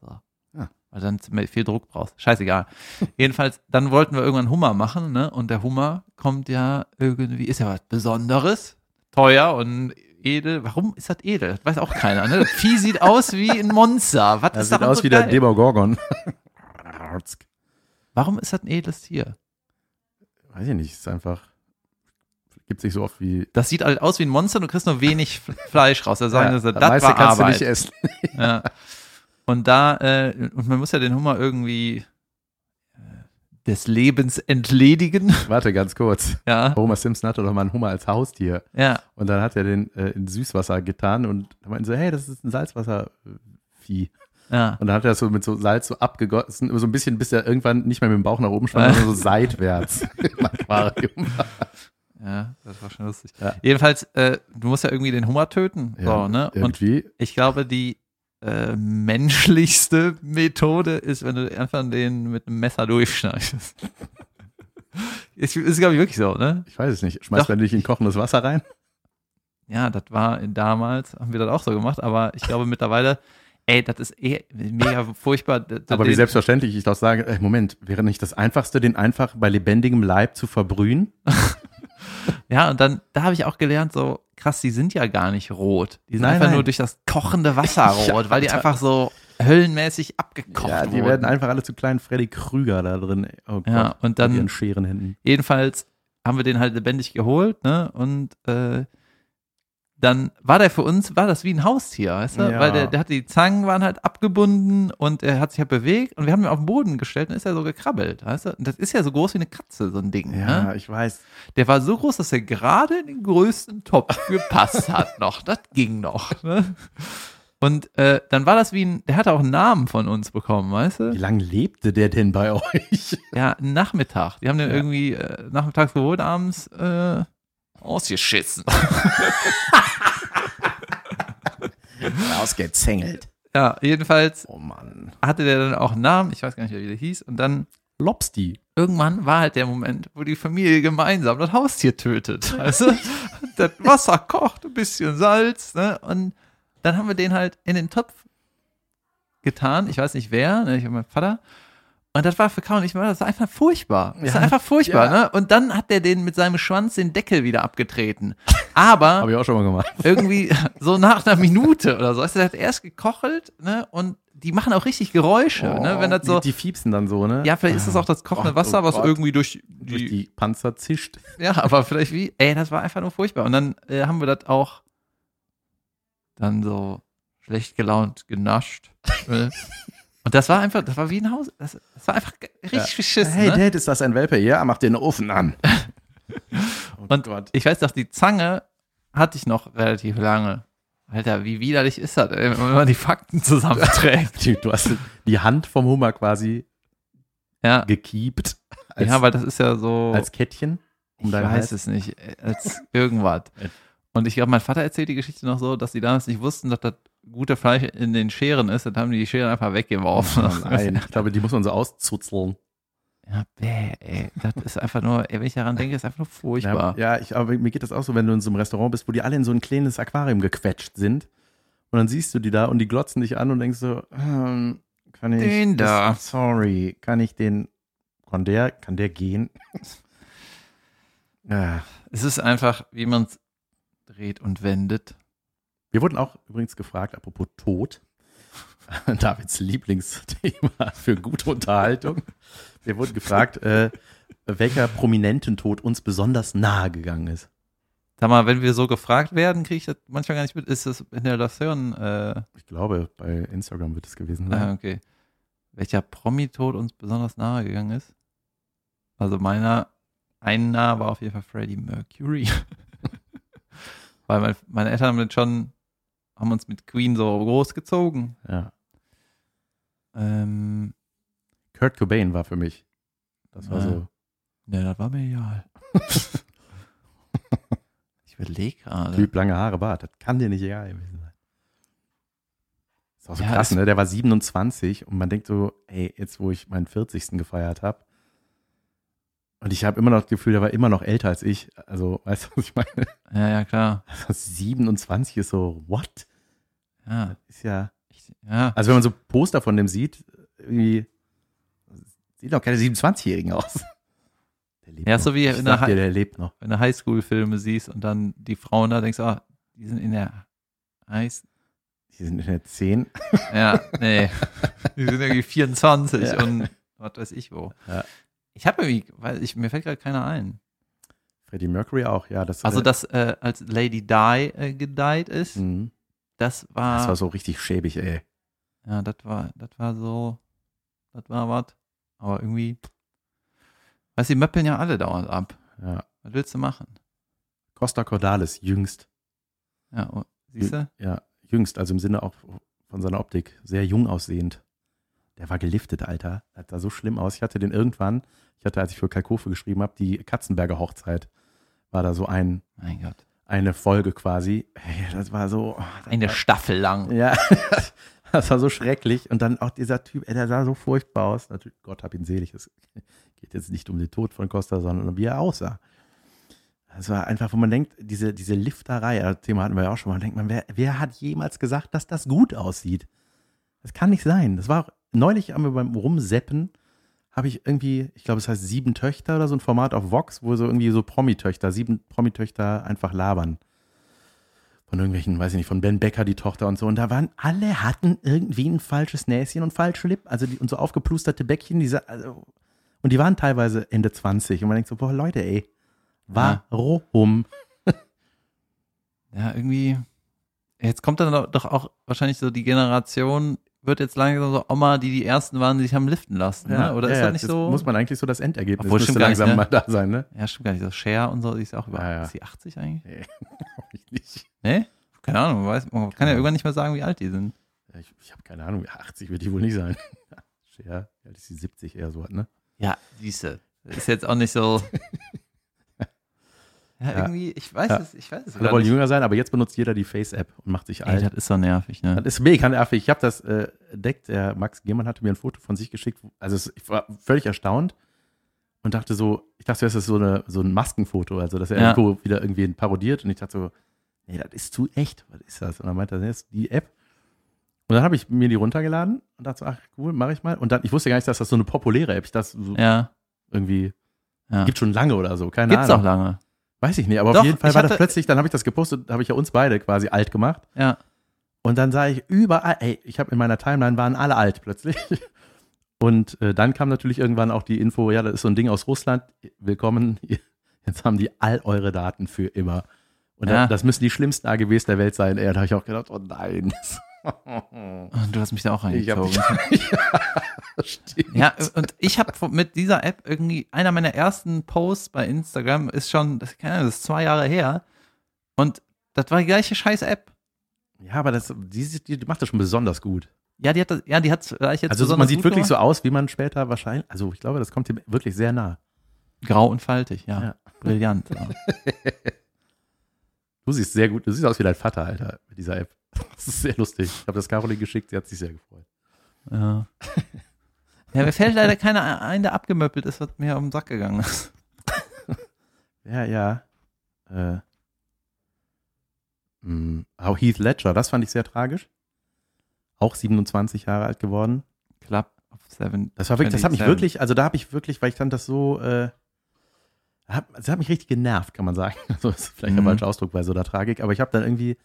So. Ja. Weil dann viel Druck brauchst. Scheißegal. (laughs) Jedenfalls, dann wollten wir irgendwann Hummer machen, ne? Und der Hummer kommt ja irgendwie, ist ja was Besonderes, teuer und edel. Warum ist das edel? Das weiß auch keiner, ne? Das Vieh sieht aus wie ein Monster. Was Das ist sieht aus so wie der geil? Demogorgon. Warum ist das ein edles Tier? Weiß ich nicht, ist einfach. Gibt sich so oft wie. Das sieht halt aus wie ein Monster, du kriegst nur wenig Fleisch raus. Da sagen sie, das das meiste war kannst Arbeit. du nicht essen. Ja. Und da, äh, und man muss ja den Hummer irgendwie des Lebens entledigen. (laughs) Warte ganz kurz. Ja, Homer Simpson hatte doch mal einen Hummer als Haustier. ja, Und dann hat er den äh, in Süßwasser getan und da meinten so, hey, das ist ein Salzwasservieh. ja. Und dann hat er das so mit so Salz so abgegossen, so ein bisschen, bis er irgendwann nicht mehr mit dem Bauch nach oben stand, sondern so (laughs) seitwärts im Aquarium. Ja, das war schon lustig. Ja. Jedenfalls, äh, du musst ja irgendwie den Hummer töten. so, ne? Und Irgendwie. ich glaube, die äh, menschlichste Methode ist, wenn du einfach den mit einem Messer durchschneidest. (laughs) ist, ist glaube ich, wirklich so, ne? Ich weiß es nicht. Schmeißt man nicht in kochendes Wasser rein? Ja, das war damals, haben wir das auch so gemacht, aber ich glaube mittlerweile, ey, das ist eh mega furchtbar. Aber wie selbstverständlich ich doch sage, ey, Moment, wäre nicht das Einfachste, den einfach bei lebendigem Leib zu verbrühen? (laughs) Ja, und dann, da habe ich auch gelernt, so krass, die sind ja gar nicht rot. Die sind Nein, einfach nein. nur durch das kochende Wasser (laughs) rot, weil die einfach so höllenmäßig abgekocht ja, die wurden. werden einfach alle zu kleinen Freddy Krüger da drin. Oh Gott, Ja, und dann- mit ihren Scherenhänden. Jedenfalls haben wir den halt lebendig geholt, ne? Und äh, dann war der für uns, war das wie ein Haustier, weißt du? Ja. Weil der, der hatte die Zangen waren halt abgebunden und er hat sich halt bewegt und wir haben ihn auf den Boden gestellt und ist er so gekrabbelt, weißt du? Und das ist ja so groß wie eine Katze, so ein Ding. Ja, Ne? ich weiß. Der war so groß, dass er gerade in den größten Topf gepasst hat (laughs) noch. Das ging noch. Ne? Und äh, dann war das wie ein, der hatte auch einen Namen von uns bekommen, weißt Wie du? lange lebte der denn bei (laughs) euch? Ja, Nachmittag. Die haben den Ja. irgendwie äh, nachmittags geholt, abends äh, ausgeschissen. (laughs) Ausgezängelt. Ja, jedenfalls Oh Mann. hatte der dann auch einen Namen, ich weiß gar nicht, wie der hieß. Und dann Lobsti. irgendwann war halt der Moment, wo die Familie gemeinsam das Haustier tötet. (laughs) Du? das Wasser kocht, ein bisschen Salz, ne? Und dann haben wir den halt in den Topf getan. Ich weiß nicht wer, ne? ich habe meinen Vater. Und das war für Kaun nicht mehr, das war einfach furchtbar. Das war Ja, einfach furchtbar, ja. ne? Und dann hat der den mit seinem Schwanz den Deckel wieder abgetreten. Aber (laughs) Habe ich auch schon mal gemacht. (laughs) irgendwie so nach einer Minute oder so. Du, der hat erst gekochelt, ne? Und die machen auch richtig Geräusche, ne? Wenn das so. Oh, Die, die fiepsen dann so, ne? ja, vielleicht ist das auch das kochende Gott, Wasser, oh was irgendwie durch Durch die, die Panzer zischt. (laughs) Ja, aber vielleicht wie. Ey, das war einfach nur furchtbar. Und dann äh, haben wir das auch dann so schlecht gelaunt genascht. Und das war einfach, das war wie ein Haus. Das, das war einfach richtig beschissen. Hey, ne? Dad, ist das ein Welpe? Ja, mach den Ofen an. (laughs) oh Und ich weiß doch, die Zange hatte ich noch relativ lange. Alter, wie widerlich ist das, ey, wenn man die Fakten zusammenträgt? (laughs) Du hast die Hand vom Hummer quasi ja, gekiept. Als, ja, weil das ist ja so. als Kettchen. um ich weiß Hals. es nicht, als irgendwas. (laughs) Und ich glaube, mein Vater erzählt die Geschichte noch so, dass die damals nicht wussten, dass das gute Fleisch in den Scheren ist. Dann haben die die Scheren einfach weggeworfen. Oh nein, ich glaube, die muss man so auszuzeln. Ja, bäh, ey. Das ist einfach nur, ey, wenn ich daran denke, ist einfach nur furchtbar. Ja, ja ich, aber mir geht das auch so, wenn du in so einem Restaurant bist, wo die alle in so ein kleines Aquarium gequetscht sind. Und dann siehst du die da und die glotzen dich an und denkst so, ähm, kann ich. Den da. das- Sorry, kann ich den. Kann der, kann der gehen? (laughs) ja. Es ist einfach, wie man es dreht und wendet. Wir wurden auch übrigens gefragt, apropos Tod. (laughs) Davids Lieblingsthema für gute Unterhaltung. Wir wurden gefragt, äh, welcher prominenten Tod uns besonders nahe gegangen ist. Sag mal, wenn wir so gefragt werden, kriege ich das manchmal gar nicht mit. Ist das in der Lation? Äh, Ich glaube, bei Instagram wird es gewesen ah, sein. okay. Welcher Promi-Tod uns besonders nahe gegangen ist? Also meiner, ein nah war auf jeden Fall Freddie Mercury. (laughs) Weil mein, meine Eltern haben schon, haben uns mit Queen so großgezogen. Ja. Ähm, Kurt Cobain war für mich. Das war Ja. so. ne, das war mir egal. (laughs) ich überlege gerade. Typ, lange Haare, Bart. Das kann dir nicht egal gewesen sein. Ist auch so Ja, krass, ne? Der war 27 und man denkt so, ey, jetzt wo ich meinen 40. gefeiert habe. Und ich habe immer noch das Gefühl, der war immer noch älter als ich. Also, weißt du, was ich meine? Ja, ja, klar. Also 27 ist so, what? Ja, Ist ja. ja. Also, wenn man so Poster von dem sieht, irgendwie. Sieht doch keine 27-Jährigen aus. Der lebt Ja, noch. so wie ich in der dir, der lebt noch. wenn du Highschool-Filme siehst und dann die Frauen da denkst, ah, die sind in der High Die sind in der 10. Ja, nee. (laughs) Die sind irgendwie 24 Ja. und was weiß ich wo. Ja. Ich habe irgendwie, weil ich, mir fällt gerade keiner ein. Freddie Mercury auch, ja. Das, Also, dass äh, als Lady Di äh, gedeiht ist, Mhm. das war, Das war so richtig schäbig, ey. ja, das war, das war so, das war was. Aber irgendwie, weißt du, die möppeln ja alle dauernd ab. Ja. Was willst du machen? Costa Cordalis, jüngst. Ja, oh, siehst du? Ja, jüngst, also im Sinne auch von seiner Optik, sehr jung aussehend. Der war geliftet, Alter. Das sah so schlimm aus. Ich hatte den irgendwann, ich hatte, als ich für Kalkofe geschrieben habe, die Katzenberger Hochzeit. War da so ein, Mein Gott. eine Folge quasi. Hey, das war so. das Eine war, Staffel lang. Ja, (laughs) das war so schrecklich. Und dann auch dieser Typ, ey, der sah so furchtbar aus. Natürlich, Gott hab ihn selig. Es (laughs) geht jetzt nicht um den Tod von Costa, sondern um wie er aussah. Das war einfach, wo man denkt, diese, diese Lifterei, das Thema hatten wir ja auch schon mal, denkt man, wer, wer hat jemals gesagt, dass das gut aussieht? Das kann nicht sein. Das war auch, neulich haben wir beim Rumseppen, habe ich irgendwie, ich glaube, es heißt Sieben Töchter oder so ein Format auf Vox, wo so irgendwie so Promi-Töchter, sieben Promi-Töchter einfach labern. Von irgendwelchen, weiß ich nicht, von Ben Becker die Tochter und so. Und da waren, alle hatten irgendwie ein falsches Näschen und falsche Lippen, also die, und so aufgeplusterte Bäckchen, diese, also, und die waren teilweise Ende 20. Und man denkt so, boah, Leute, ey, warum? Ja, irgendwie. Jetzt kommt dann doch- doch auch wahrscheinlich so die Generation, wird jetzt langsam so Oma, die die ersten waren, die sich haben liften lassen. ne? Oder ist das nicht so? Muss man eigentlich so das Endergebnis Obwohl, müsste gar nicht, langsam ne? mal da sein, ne? ja, stimmt gar nicht. So Cher und so, die ist auch über. Ja, ja. Ist sie 80 eigentlich? Nee, (laughs) ich nicht. Nee? Keine Ahnung, man, weiß, man kann ja irgendwann nicht mehr sagen, wie alt die sind. Ja, ich ich habe keine Ahnung, 80 wird die wohl nicht sein. Ja, ja, das ist die 70 eher so, ne? Ja, siehste. Ist jetzt auch nicht so. (laughs) Ja, irgendwie, ich weiß Ja. es, ich weiß es Alle wollen jünger sein, aber jetzt benutzt jeder die Face-App und macht sich Ey, alt. das ist so nervig, ne? Das ist mega nervig. Ich habe das äh, entdeckt. Der Max Gehmann hatte mir ein Foto von sich geschickt. Also ich war völlig erstaunt und dachte so, ich dachte, das ist so, eine, so ein Maskenfoto, also dass er Ja. irgendwo wieder irgendwie parodiert. Und ich dachte so, nee, das ist zu echt. Was ist das? Und dann meinte er, das ist die App. Und dann habe ich mir die runtergeladen und dachte so, ach cool, mache ich mal. Und dann, ich wusste gar nicht, dass das so eine populäre App ist. Das so Ja. irgendwie ja. gibt schon lange oder so. Keine Gibt's Ahnung. auch lange. Weiß ich nicht, aber Doch, auf jeden Fall war das hatte- plötzlich, dann habe ich das gepostet, habe ich ja uns beide quasi alt gemacht. Ja. Und dann sah ich überall, ey, ich habe in meiner Timeline waren alle alt plötzlich. (laughs) Und äh, dann kam natürlich irgendwann auch die Info, ja, das ist so ein Ding aus Russland. Willkommen, (laughs) jetzt haben die all eure Daten für immer. Und Ja. das, das müssen die schlimmsten AGBs der Welt sein. Ey, da habe ich auch gedacht, oh nein. (laughs) Und du hast mich da auch Ich hab reingezogen. ja, stimmt. Ja, und ich habe mit dieser App irgendwie, einer meiner ersten Posts bei Instagram ist schon, das, keine Ahnung, das ist zwei Jahre her. Und das war die gleiche scheiß App. Ja, aber das, die, die macht das schon besonders gut. Ja, die hat das, ja, die hat vielleicht jetzt Also man sieht wirklich so gemacht. aus, wie man später wahrscheinlich, also ich glaube, das kommt ihm wirklich sehr nah. grau und faltig, ja. Ja. Brillant. Ja. (laughs) Du siehst sehr gut, du siehst aus wie dein Vater, Alter, mit dieser App. Das ist sehr lustig. Ich habe das Caroline geschickt, sie hat sich sehr gefreut. ja. Ja, mir fällt leider keiner ein, der abgemöppelt ist, was mir um den Sack gegangen ist. (laughs) Ja, ja. Äh, mh, auch Heath Ledger, das fand ich sehr tragisch. Auch 27 Jahre alt geworden. Club of Seven. Das war wirklich, das hat mich 27. wirklich, also da habe ich wirklich, weil ich fand das so, äh, hat, das hat mich richtig genervt, kann man sagen. (laughs) Also das ist vielleicht der Mhm. falsche Ausdruck bei so einer Tragik, aber ich habe dann irgendwie,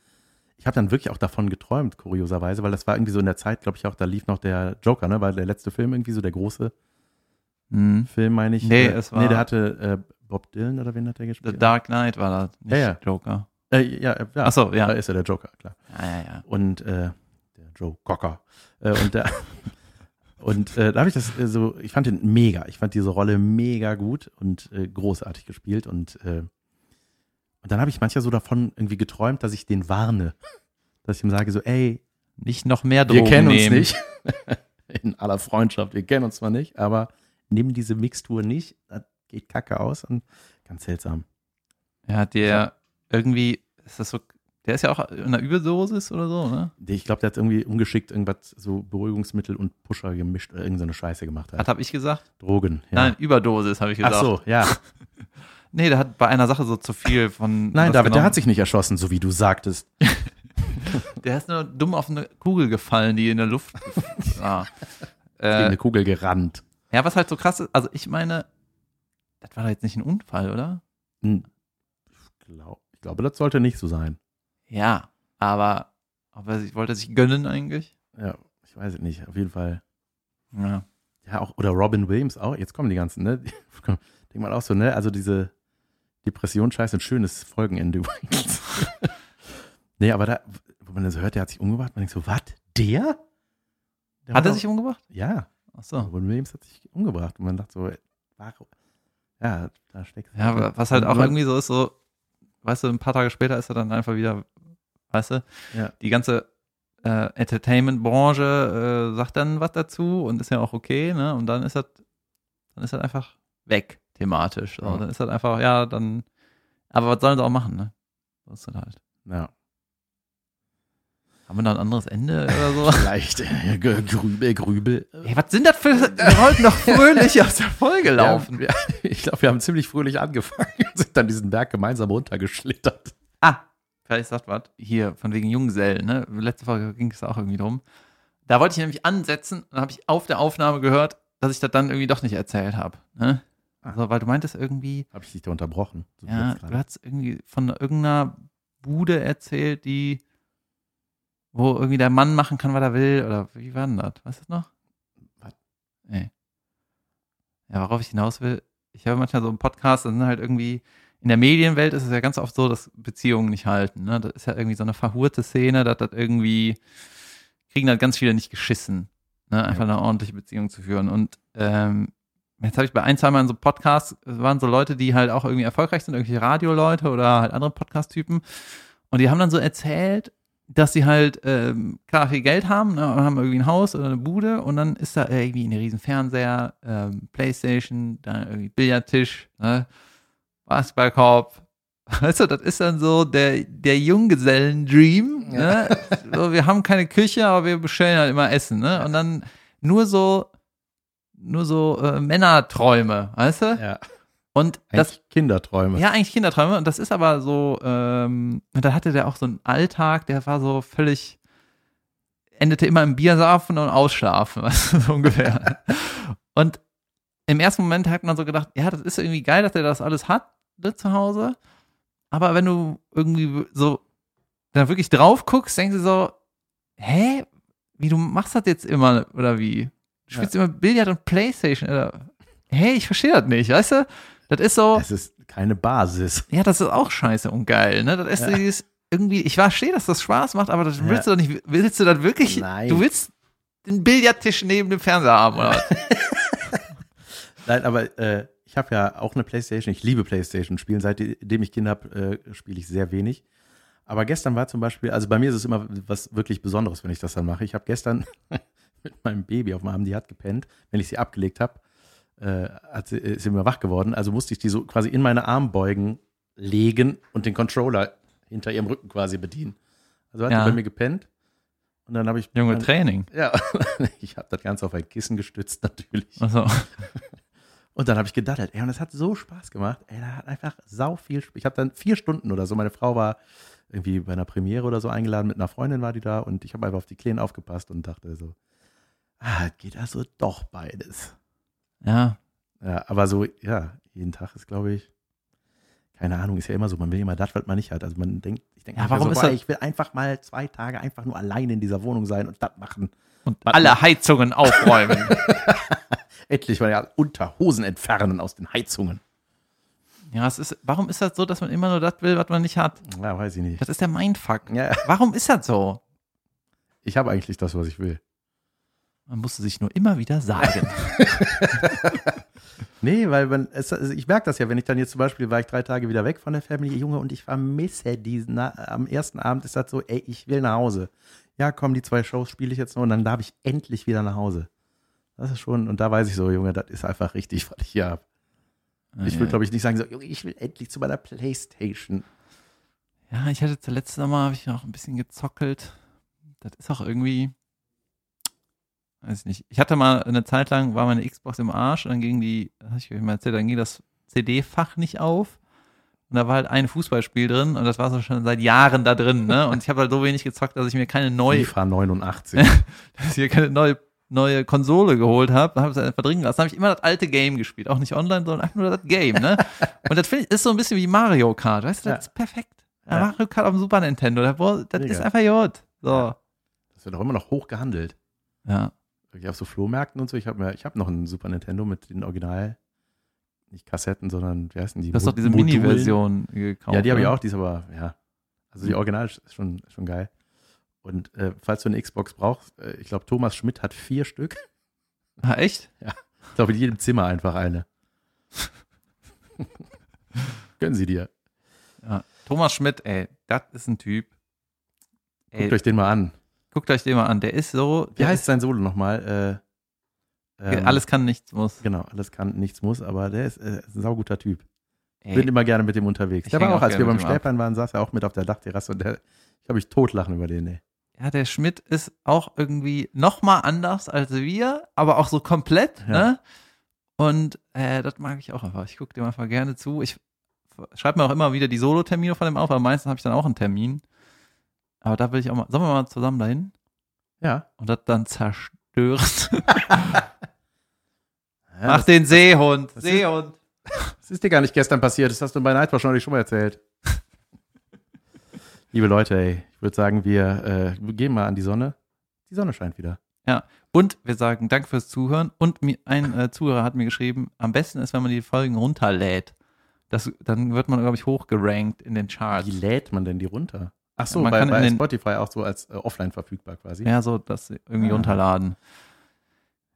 ich habe dann wirklich auch davon geträumt, kurioserweise, weil das war irgendwie so in der Zeit, glaube ich auch, da lief noch der Joker, ne, war der letzte Film irgendwie so der große Mhm. Film, meine ich. Nee, äh, es war- Nee, der hatte äh, Bob Dylan oder wen hat der The gespielt? Dark Knight war das, nicht Ja, ja. Joker. Äh, ja, äh, ja. Ach so, ja. Da ist ja der Joker, klar. Ja, ja, ja. Und äh, der Joe Cocker. Äh, und der, (laughs) und äh, da habe ich das äh, so, ich fand den mega. Ich fand diese Rolle mega gut und äh, großartig gespielt. Und, äh, und dann habe ich manchmal so davon irgendwie geträumt, dass ich den warne. Dass ich ihm sage so, ey, Nicht noch mehr Drogen wir kennen uns nehmen. nicht. (laughs) (laughs) In aller Freundschaft, wir kennen uns zwar nicht, aber nimm diese Mixtur nicht. Das geht kacke aus und ganz seltsam. Ja, der irgendwie, ist das so, der ist ja auch in einer Überdosis oder so, ne? Ich glaube, der hat irgendwie ungeschickt irgendwas so Beruhigungsmittel und Pusher gemischt oder irgendeine Scheiße gemacht. Was Hat. habe ich gesagt? Drogen. Ja. Nein, Überdosis habe ich gesagt. Ach so, ja. (laughs) Nee, der hat bei einer Sache so zu viel von. Nein, David, der genommen. hat sich nicht erschossen, so wie du sagtest. (laughs) Der ist nur dumm auf eine Kugel gefallen, die in der Luft war. (laughs) Gegen äh, eine Kugel gerannt. ja, was halt so krass ist, also ich meine, das war doch jetzt nicht ein Unfall, oder? Hm. Ich, glaub, ich glaube, das sollte nicht so sein. Ja, aber, aber ich wollte sich gönnen eigentlich. Ja, ich weiß es nicht. Auf jeden Fall. Ja. Ja, auch, oder Robin Williams auch. Jetzt kommen die ganzen, ne? (laughs) Denk mal auch so, ne? Also diese Depression-Scheiße, ein schönes Folgenende (laughs) übrigens. nee, aber da, wo man das hört, der hat sich umgebracht, man denkt so, was? Der? der Hat er sich doch- umgebracht? Ja, Ach so. Robin Williams hat sich umgebracht. Und man dachte so, warum? Ja, da steckt Ja, aber was halt auch irgendwie so ist, so, weißt du, ein paar Tage später ist er dann einfach wieder, weißt du, Ja. die ganze äh, Entertainment-Branche äh, sagt dann was dazu und ist ja auch okay, ne? Und dann ist das, dann ist das einfach weg, thematisch. So. Ja. Dann ist das einfach, ja, dann, aber was sollen sie auch machen, ne? So ist das halt. Ja. Haben wir noch ein anderes Ende (laughs) oder so? Vielleicht äh, Grübel, Grübel. Ey, was sind das für, wir wollten doch fröhlich aus der Folge laufen. Ja, ich glaube, wir haben ziemlich fröhlich angefangen (laughs) und sind dann diesen Berg gemeinsam runtergeschlittert. Ah, vielleicht sagt was. Hier, von wegen Junggesellen, ne? Letzte Folge ging es auch irgendwie drum. Da wollte ich nämlich ansetzen und habe ich auf der Aufnahme gehört, dass ich das dann irgendwie doch nicht erzählt habe. Ne? Also, weil du meintest irgendwie, Habe ich dich da unterbrochen? So ja, du hast irgendwie von irgendeiner Bude erzählt, die, wo irgendwie der Mann machen kann, was er will, oder wie war denn das? Weißt du das noch? Was? Nee. Ja, worauf ich hinaus will, ich höre manchmal so einen Podcast, da sind halt irgendwie, in der Medienwelt ist es ja ganz oft so, dass Beziehungen nicht halten. Ne? Das ist ja irgendwie so eine verhurte Szene, dass das irgendwie, kriegen halt ganz viele nicht geschissen, ne? einfach eine ordentliche Beziehung zu führen. Und ähm, jetzt habe ich bei ein, zwei Mal in so Podcasts, waren so Leute, die halt auch irgendwie erfolgreich sind, irgendwelche Radioleute oder halt andere Podcast-Typen. Und die haben dann so erzählt, dass sie halt ähm, klar viel Geld haben, ne, und haben irgendwie ein Haus oder eine Bude und dann ist da irgendwie ein riesen Fernseher, ähm, Playstation, dann irgendwie Billardtisch, ne, Basketballkorb. (laughs) Weißt du, das ist dann so der, der Junggesellen-Dream. Ne? So, wir haben keine Küche, aber wir bestellen halt immer Essen. Ne? Und dann nur so, nur so äh, Männerträume, weißt du? Ja, Und das eigentlich Kinderträume. ja, eigentlich Kinderträume. Und das ist aber so, ähm, und da hatte der auch so einen Alltag, der war so völlig, endete immer im Biersaufen und Ausschlafen, (laughs) weißt du, so ungefähr. und im ersten Moment hat man so gedacht, ja, das ist irgendwie geil, dass er das alles hat, ne, zu Hause. Aber wenn du irgendwie so da wirklich drauf guckst, denkst du so, hä? Wie du machst das jetzt immer, oder wie? Du spielst immer Billard und Playstation, oder? Hey, ich verstehe das nicht, weißt du? Das ist so. Es ist keine Basis. Ja, das ist auch scheiße und geil, ne? Das ist Ja. dieses, irgendwie, ich verstehe, dass das Spaß macht, aber das Ja. willst du doch nicht, willst du das wirklich? Nein. Du willst den Billardtisch neben dem Fernseher haben, oder? was? (laughs) Nein, aber äh, ich habe ja auch eine Playstation. Ich liebe Playstation spielen. Seitdem ich Kinder habe, äh, spiele ich sehr wenig. Aber gestern war zum Beispiel, also bei mir ist es immer was wirklich Besonderes, wenn ich das dann mache. Ich habe gestern mit meinem Baby auf dem Arm, die hat gepennt, wenn ich sie abgelegt habe, äh, hat sie, ist sie immer wach geworden. Also musste ich die so quasi in meine Armbeugen legen und den Controller hinter ihrem Rücken quasi bedienen. Also hat Ja. sie bei mir gepennt. Und dann habe ich. Junge, dann, Training. Ja, (laughs) ich habe das Ganze auf ein Kissen gestützt, natürlich. Also, (laughs) Und dann habe ich gedaddelt, ey, und es hat so Spaß gemacht. Ey, da hat einfach sau viel Spaß. Ich habe dann vier Stunden oder so, meine Frau war irgendwie bei einer Premiere oder so eingeladen, mit einer Freundin war die da und ich habe einfach auf die Kleinen aufgepasst und dachte so, ah, es geht also doch beides. ja. Ja, aber so, ja, jeden Tag ist, glaube ich, keine Ahnung, ist ja immer so, man will immer das, was man nicht hat. Also man denkt, ich denke, Ja, warum so, ist boah, ich will einfach mal zwei Tage einfach nur allein in dieser Wohnung sein und das machen. Und alle Heizungen aufräumen. (laughs) Endlich mal ja Unterhosen entfernen aus den Heizungen. ja, es ist, warum ist das so, dass man immer nur das will, was man nicht hat? Ja, weiß ich nicht. Das ist der Mindfuck. Ja, Warum ist das so? ich habe eigentlich das, was ich will. Man musste sich nur immer wieder sagen. (laughs) (laughs) Nee, weil man, es, also ich merke das ja, wenn ich dann jetzt zum Beispiel, war ich drei Tage wieder weg von der Family, Junge, und ich vermisse diesen, na, am ersten Abend ist das so, ey, ich will nach Hause. Ja, komm, die zwei Shows spiele ich jetzt noch und dann darf ich endlich wieder nach Hause. Das ist schon, und da weiß ich so, Junge, das ist einfach richtig, was ich hier habe. Ich will, glaube ich, nicht sagen, so, Junge, ich will endlich zu meiner Playstation. Ja, ich hatte zuletzt Mal, habe ich noch ein bisschen gezockelt. Das ist auch irgendwie, weiß ich nicht. Ich hatte mal eine Zeit lang, war meine Xbox im Arsch und dann ging die, habe ich euch mal erzählt, dann ging das CD-Fach nicht auf. Und da war halt ein Fußballspiel drin und das war so schon seit Jahren da drin, ne? Und ich habe halt so wenig gezockt, dass ich mir keine neue, FIFA 89. (laughs) dass ich mir keine neue, neue Konsole geholt habe. Dann habe ich es einfach drin gelassen. Dann habe ich immer das alte Game gespielt. Auch nicht online, sondern einfach nur das Game, ne? Und das finde ich, ist so ein bisschen wie Mario Kart, weißt du? Das Ja. ist perfekt. Ja. Mario Kart auf dem Super Nintendo, das, das ist einfach gut. So. Das wird auch immer noch hoch gehandelt. Ja. Wirklich auf so Flohmärkten und so. Ich habe habe noch einen Super Nintendo mit den Original, nicht Kassetten, sondern, wie heißen die? Du hast doch diese. Mini-Version gekauft. Ja, die habe ich oder? auch, die ist aber, ja. Also die Original ist schon, schon geil. Und äh, falls du eine Xbox brauchst, äh, ich glaube, Thomas Schmidt hat vier Stück. Ah, echt? (laughs) Ich glaube, in jedem Zimmer einfach eine. (laughs) Gönnen sie dir. Ja. Thomas Schmidt, ey, das ist ein Typ. Ey, Guckt euch den mal an. Guckt euch den mal an. Der ist so. Wie der heißt sein Solo nochmal? Äh, ähm, Alles kann, nichts muss. Genau, alles kann, nichts muss, aber der ist, äh, ein sauguter Typ. Ey, Bin immer gerne mit dem unterwegs. Ich Der war auch, auch als wir beim. Stäbern waren, saß er auch mit auf der Dachterrasse und der, ich habe ich totlachen über den, ey. ja, der Schmidt ist auch irgendwie noch mal anders als wir, aber auch so komplett, Ja. ne? Und äh, das mag ich auch einfach. Ich gucke dem einfach gerne zu. Ich schreibe mir auch immer wieder die Solo-Termine von dem auf, aber meistens habe ich dann auch einen Termin. Aber da will ich auch mal. Sollen wir mal zusammen dahin? Ja. Und das dann zerstören? (laughs) ja Mach den Seehund. das ist- Seehund. (laughs) das ist dir gar nicht gestern passiert, das hast du bei Nightwatch neulich schon mal erzählt. (laughs) Liebe Leute, ey, ich würde sagen, wir äh, gehen mal an die Sonne. Die Sonne scheint wieder. Und wir sagen Danke fürs Zuhören. Und mir, ein äh, Zuhörer hat mir geschrieben, am besten ist, wenn man die Folgen runterlädt. Das, dann wird man, glaube ich, hochgerankt in den Charts. Wie lädt man denn die runter? Ach so, Man bei, kann in bei den- Spotify auch so als äh, offline verfügbar quasi. Ja, so das irgendwie Ah. runterladen.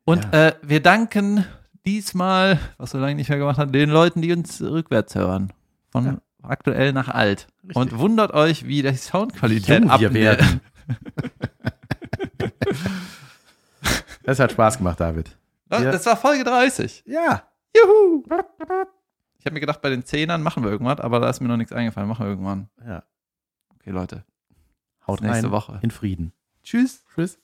Und Ja. äh, wir danken diesmal, was wir lange nicht mehr gemacht haben, den Leuten, die uns rückwärts hören. Von Ja. aktuell nach alt. Richtig. Und wundert euch, wie die Soundqualität abnimmt. Das (laughs) hat Spaß gemacht, David. Das, das war Folge 30. Ja. Juhu! Ich habe mir gedacht, bei den Zehnern machen wir irgendwas, aber da ist mir noch nichts eingefallen. Machen wir irgendwann. ja. Okay, Leute. Haut Bis nächste rein Woche. in Frieden. Tschüss. Tschüss.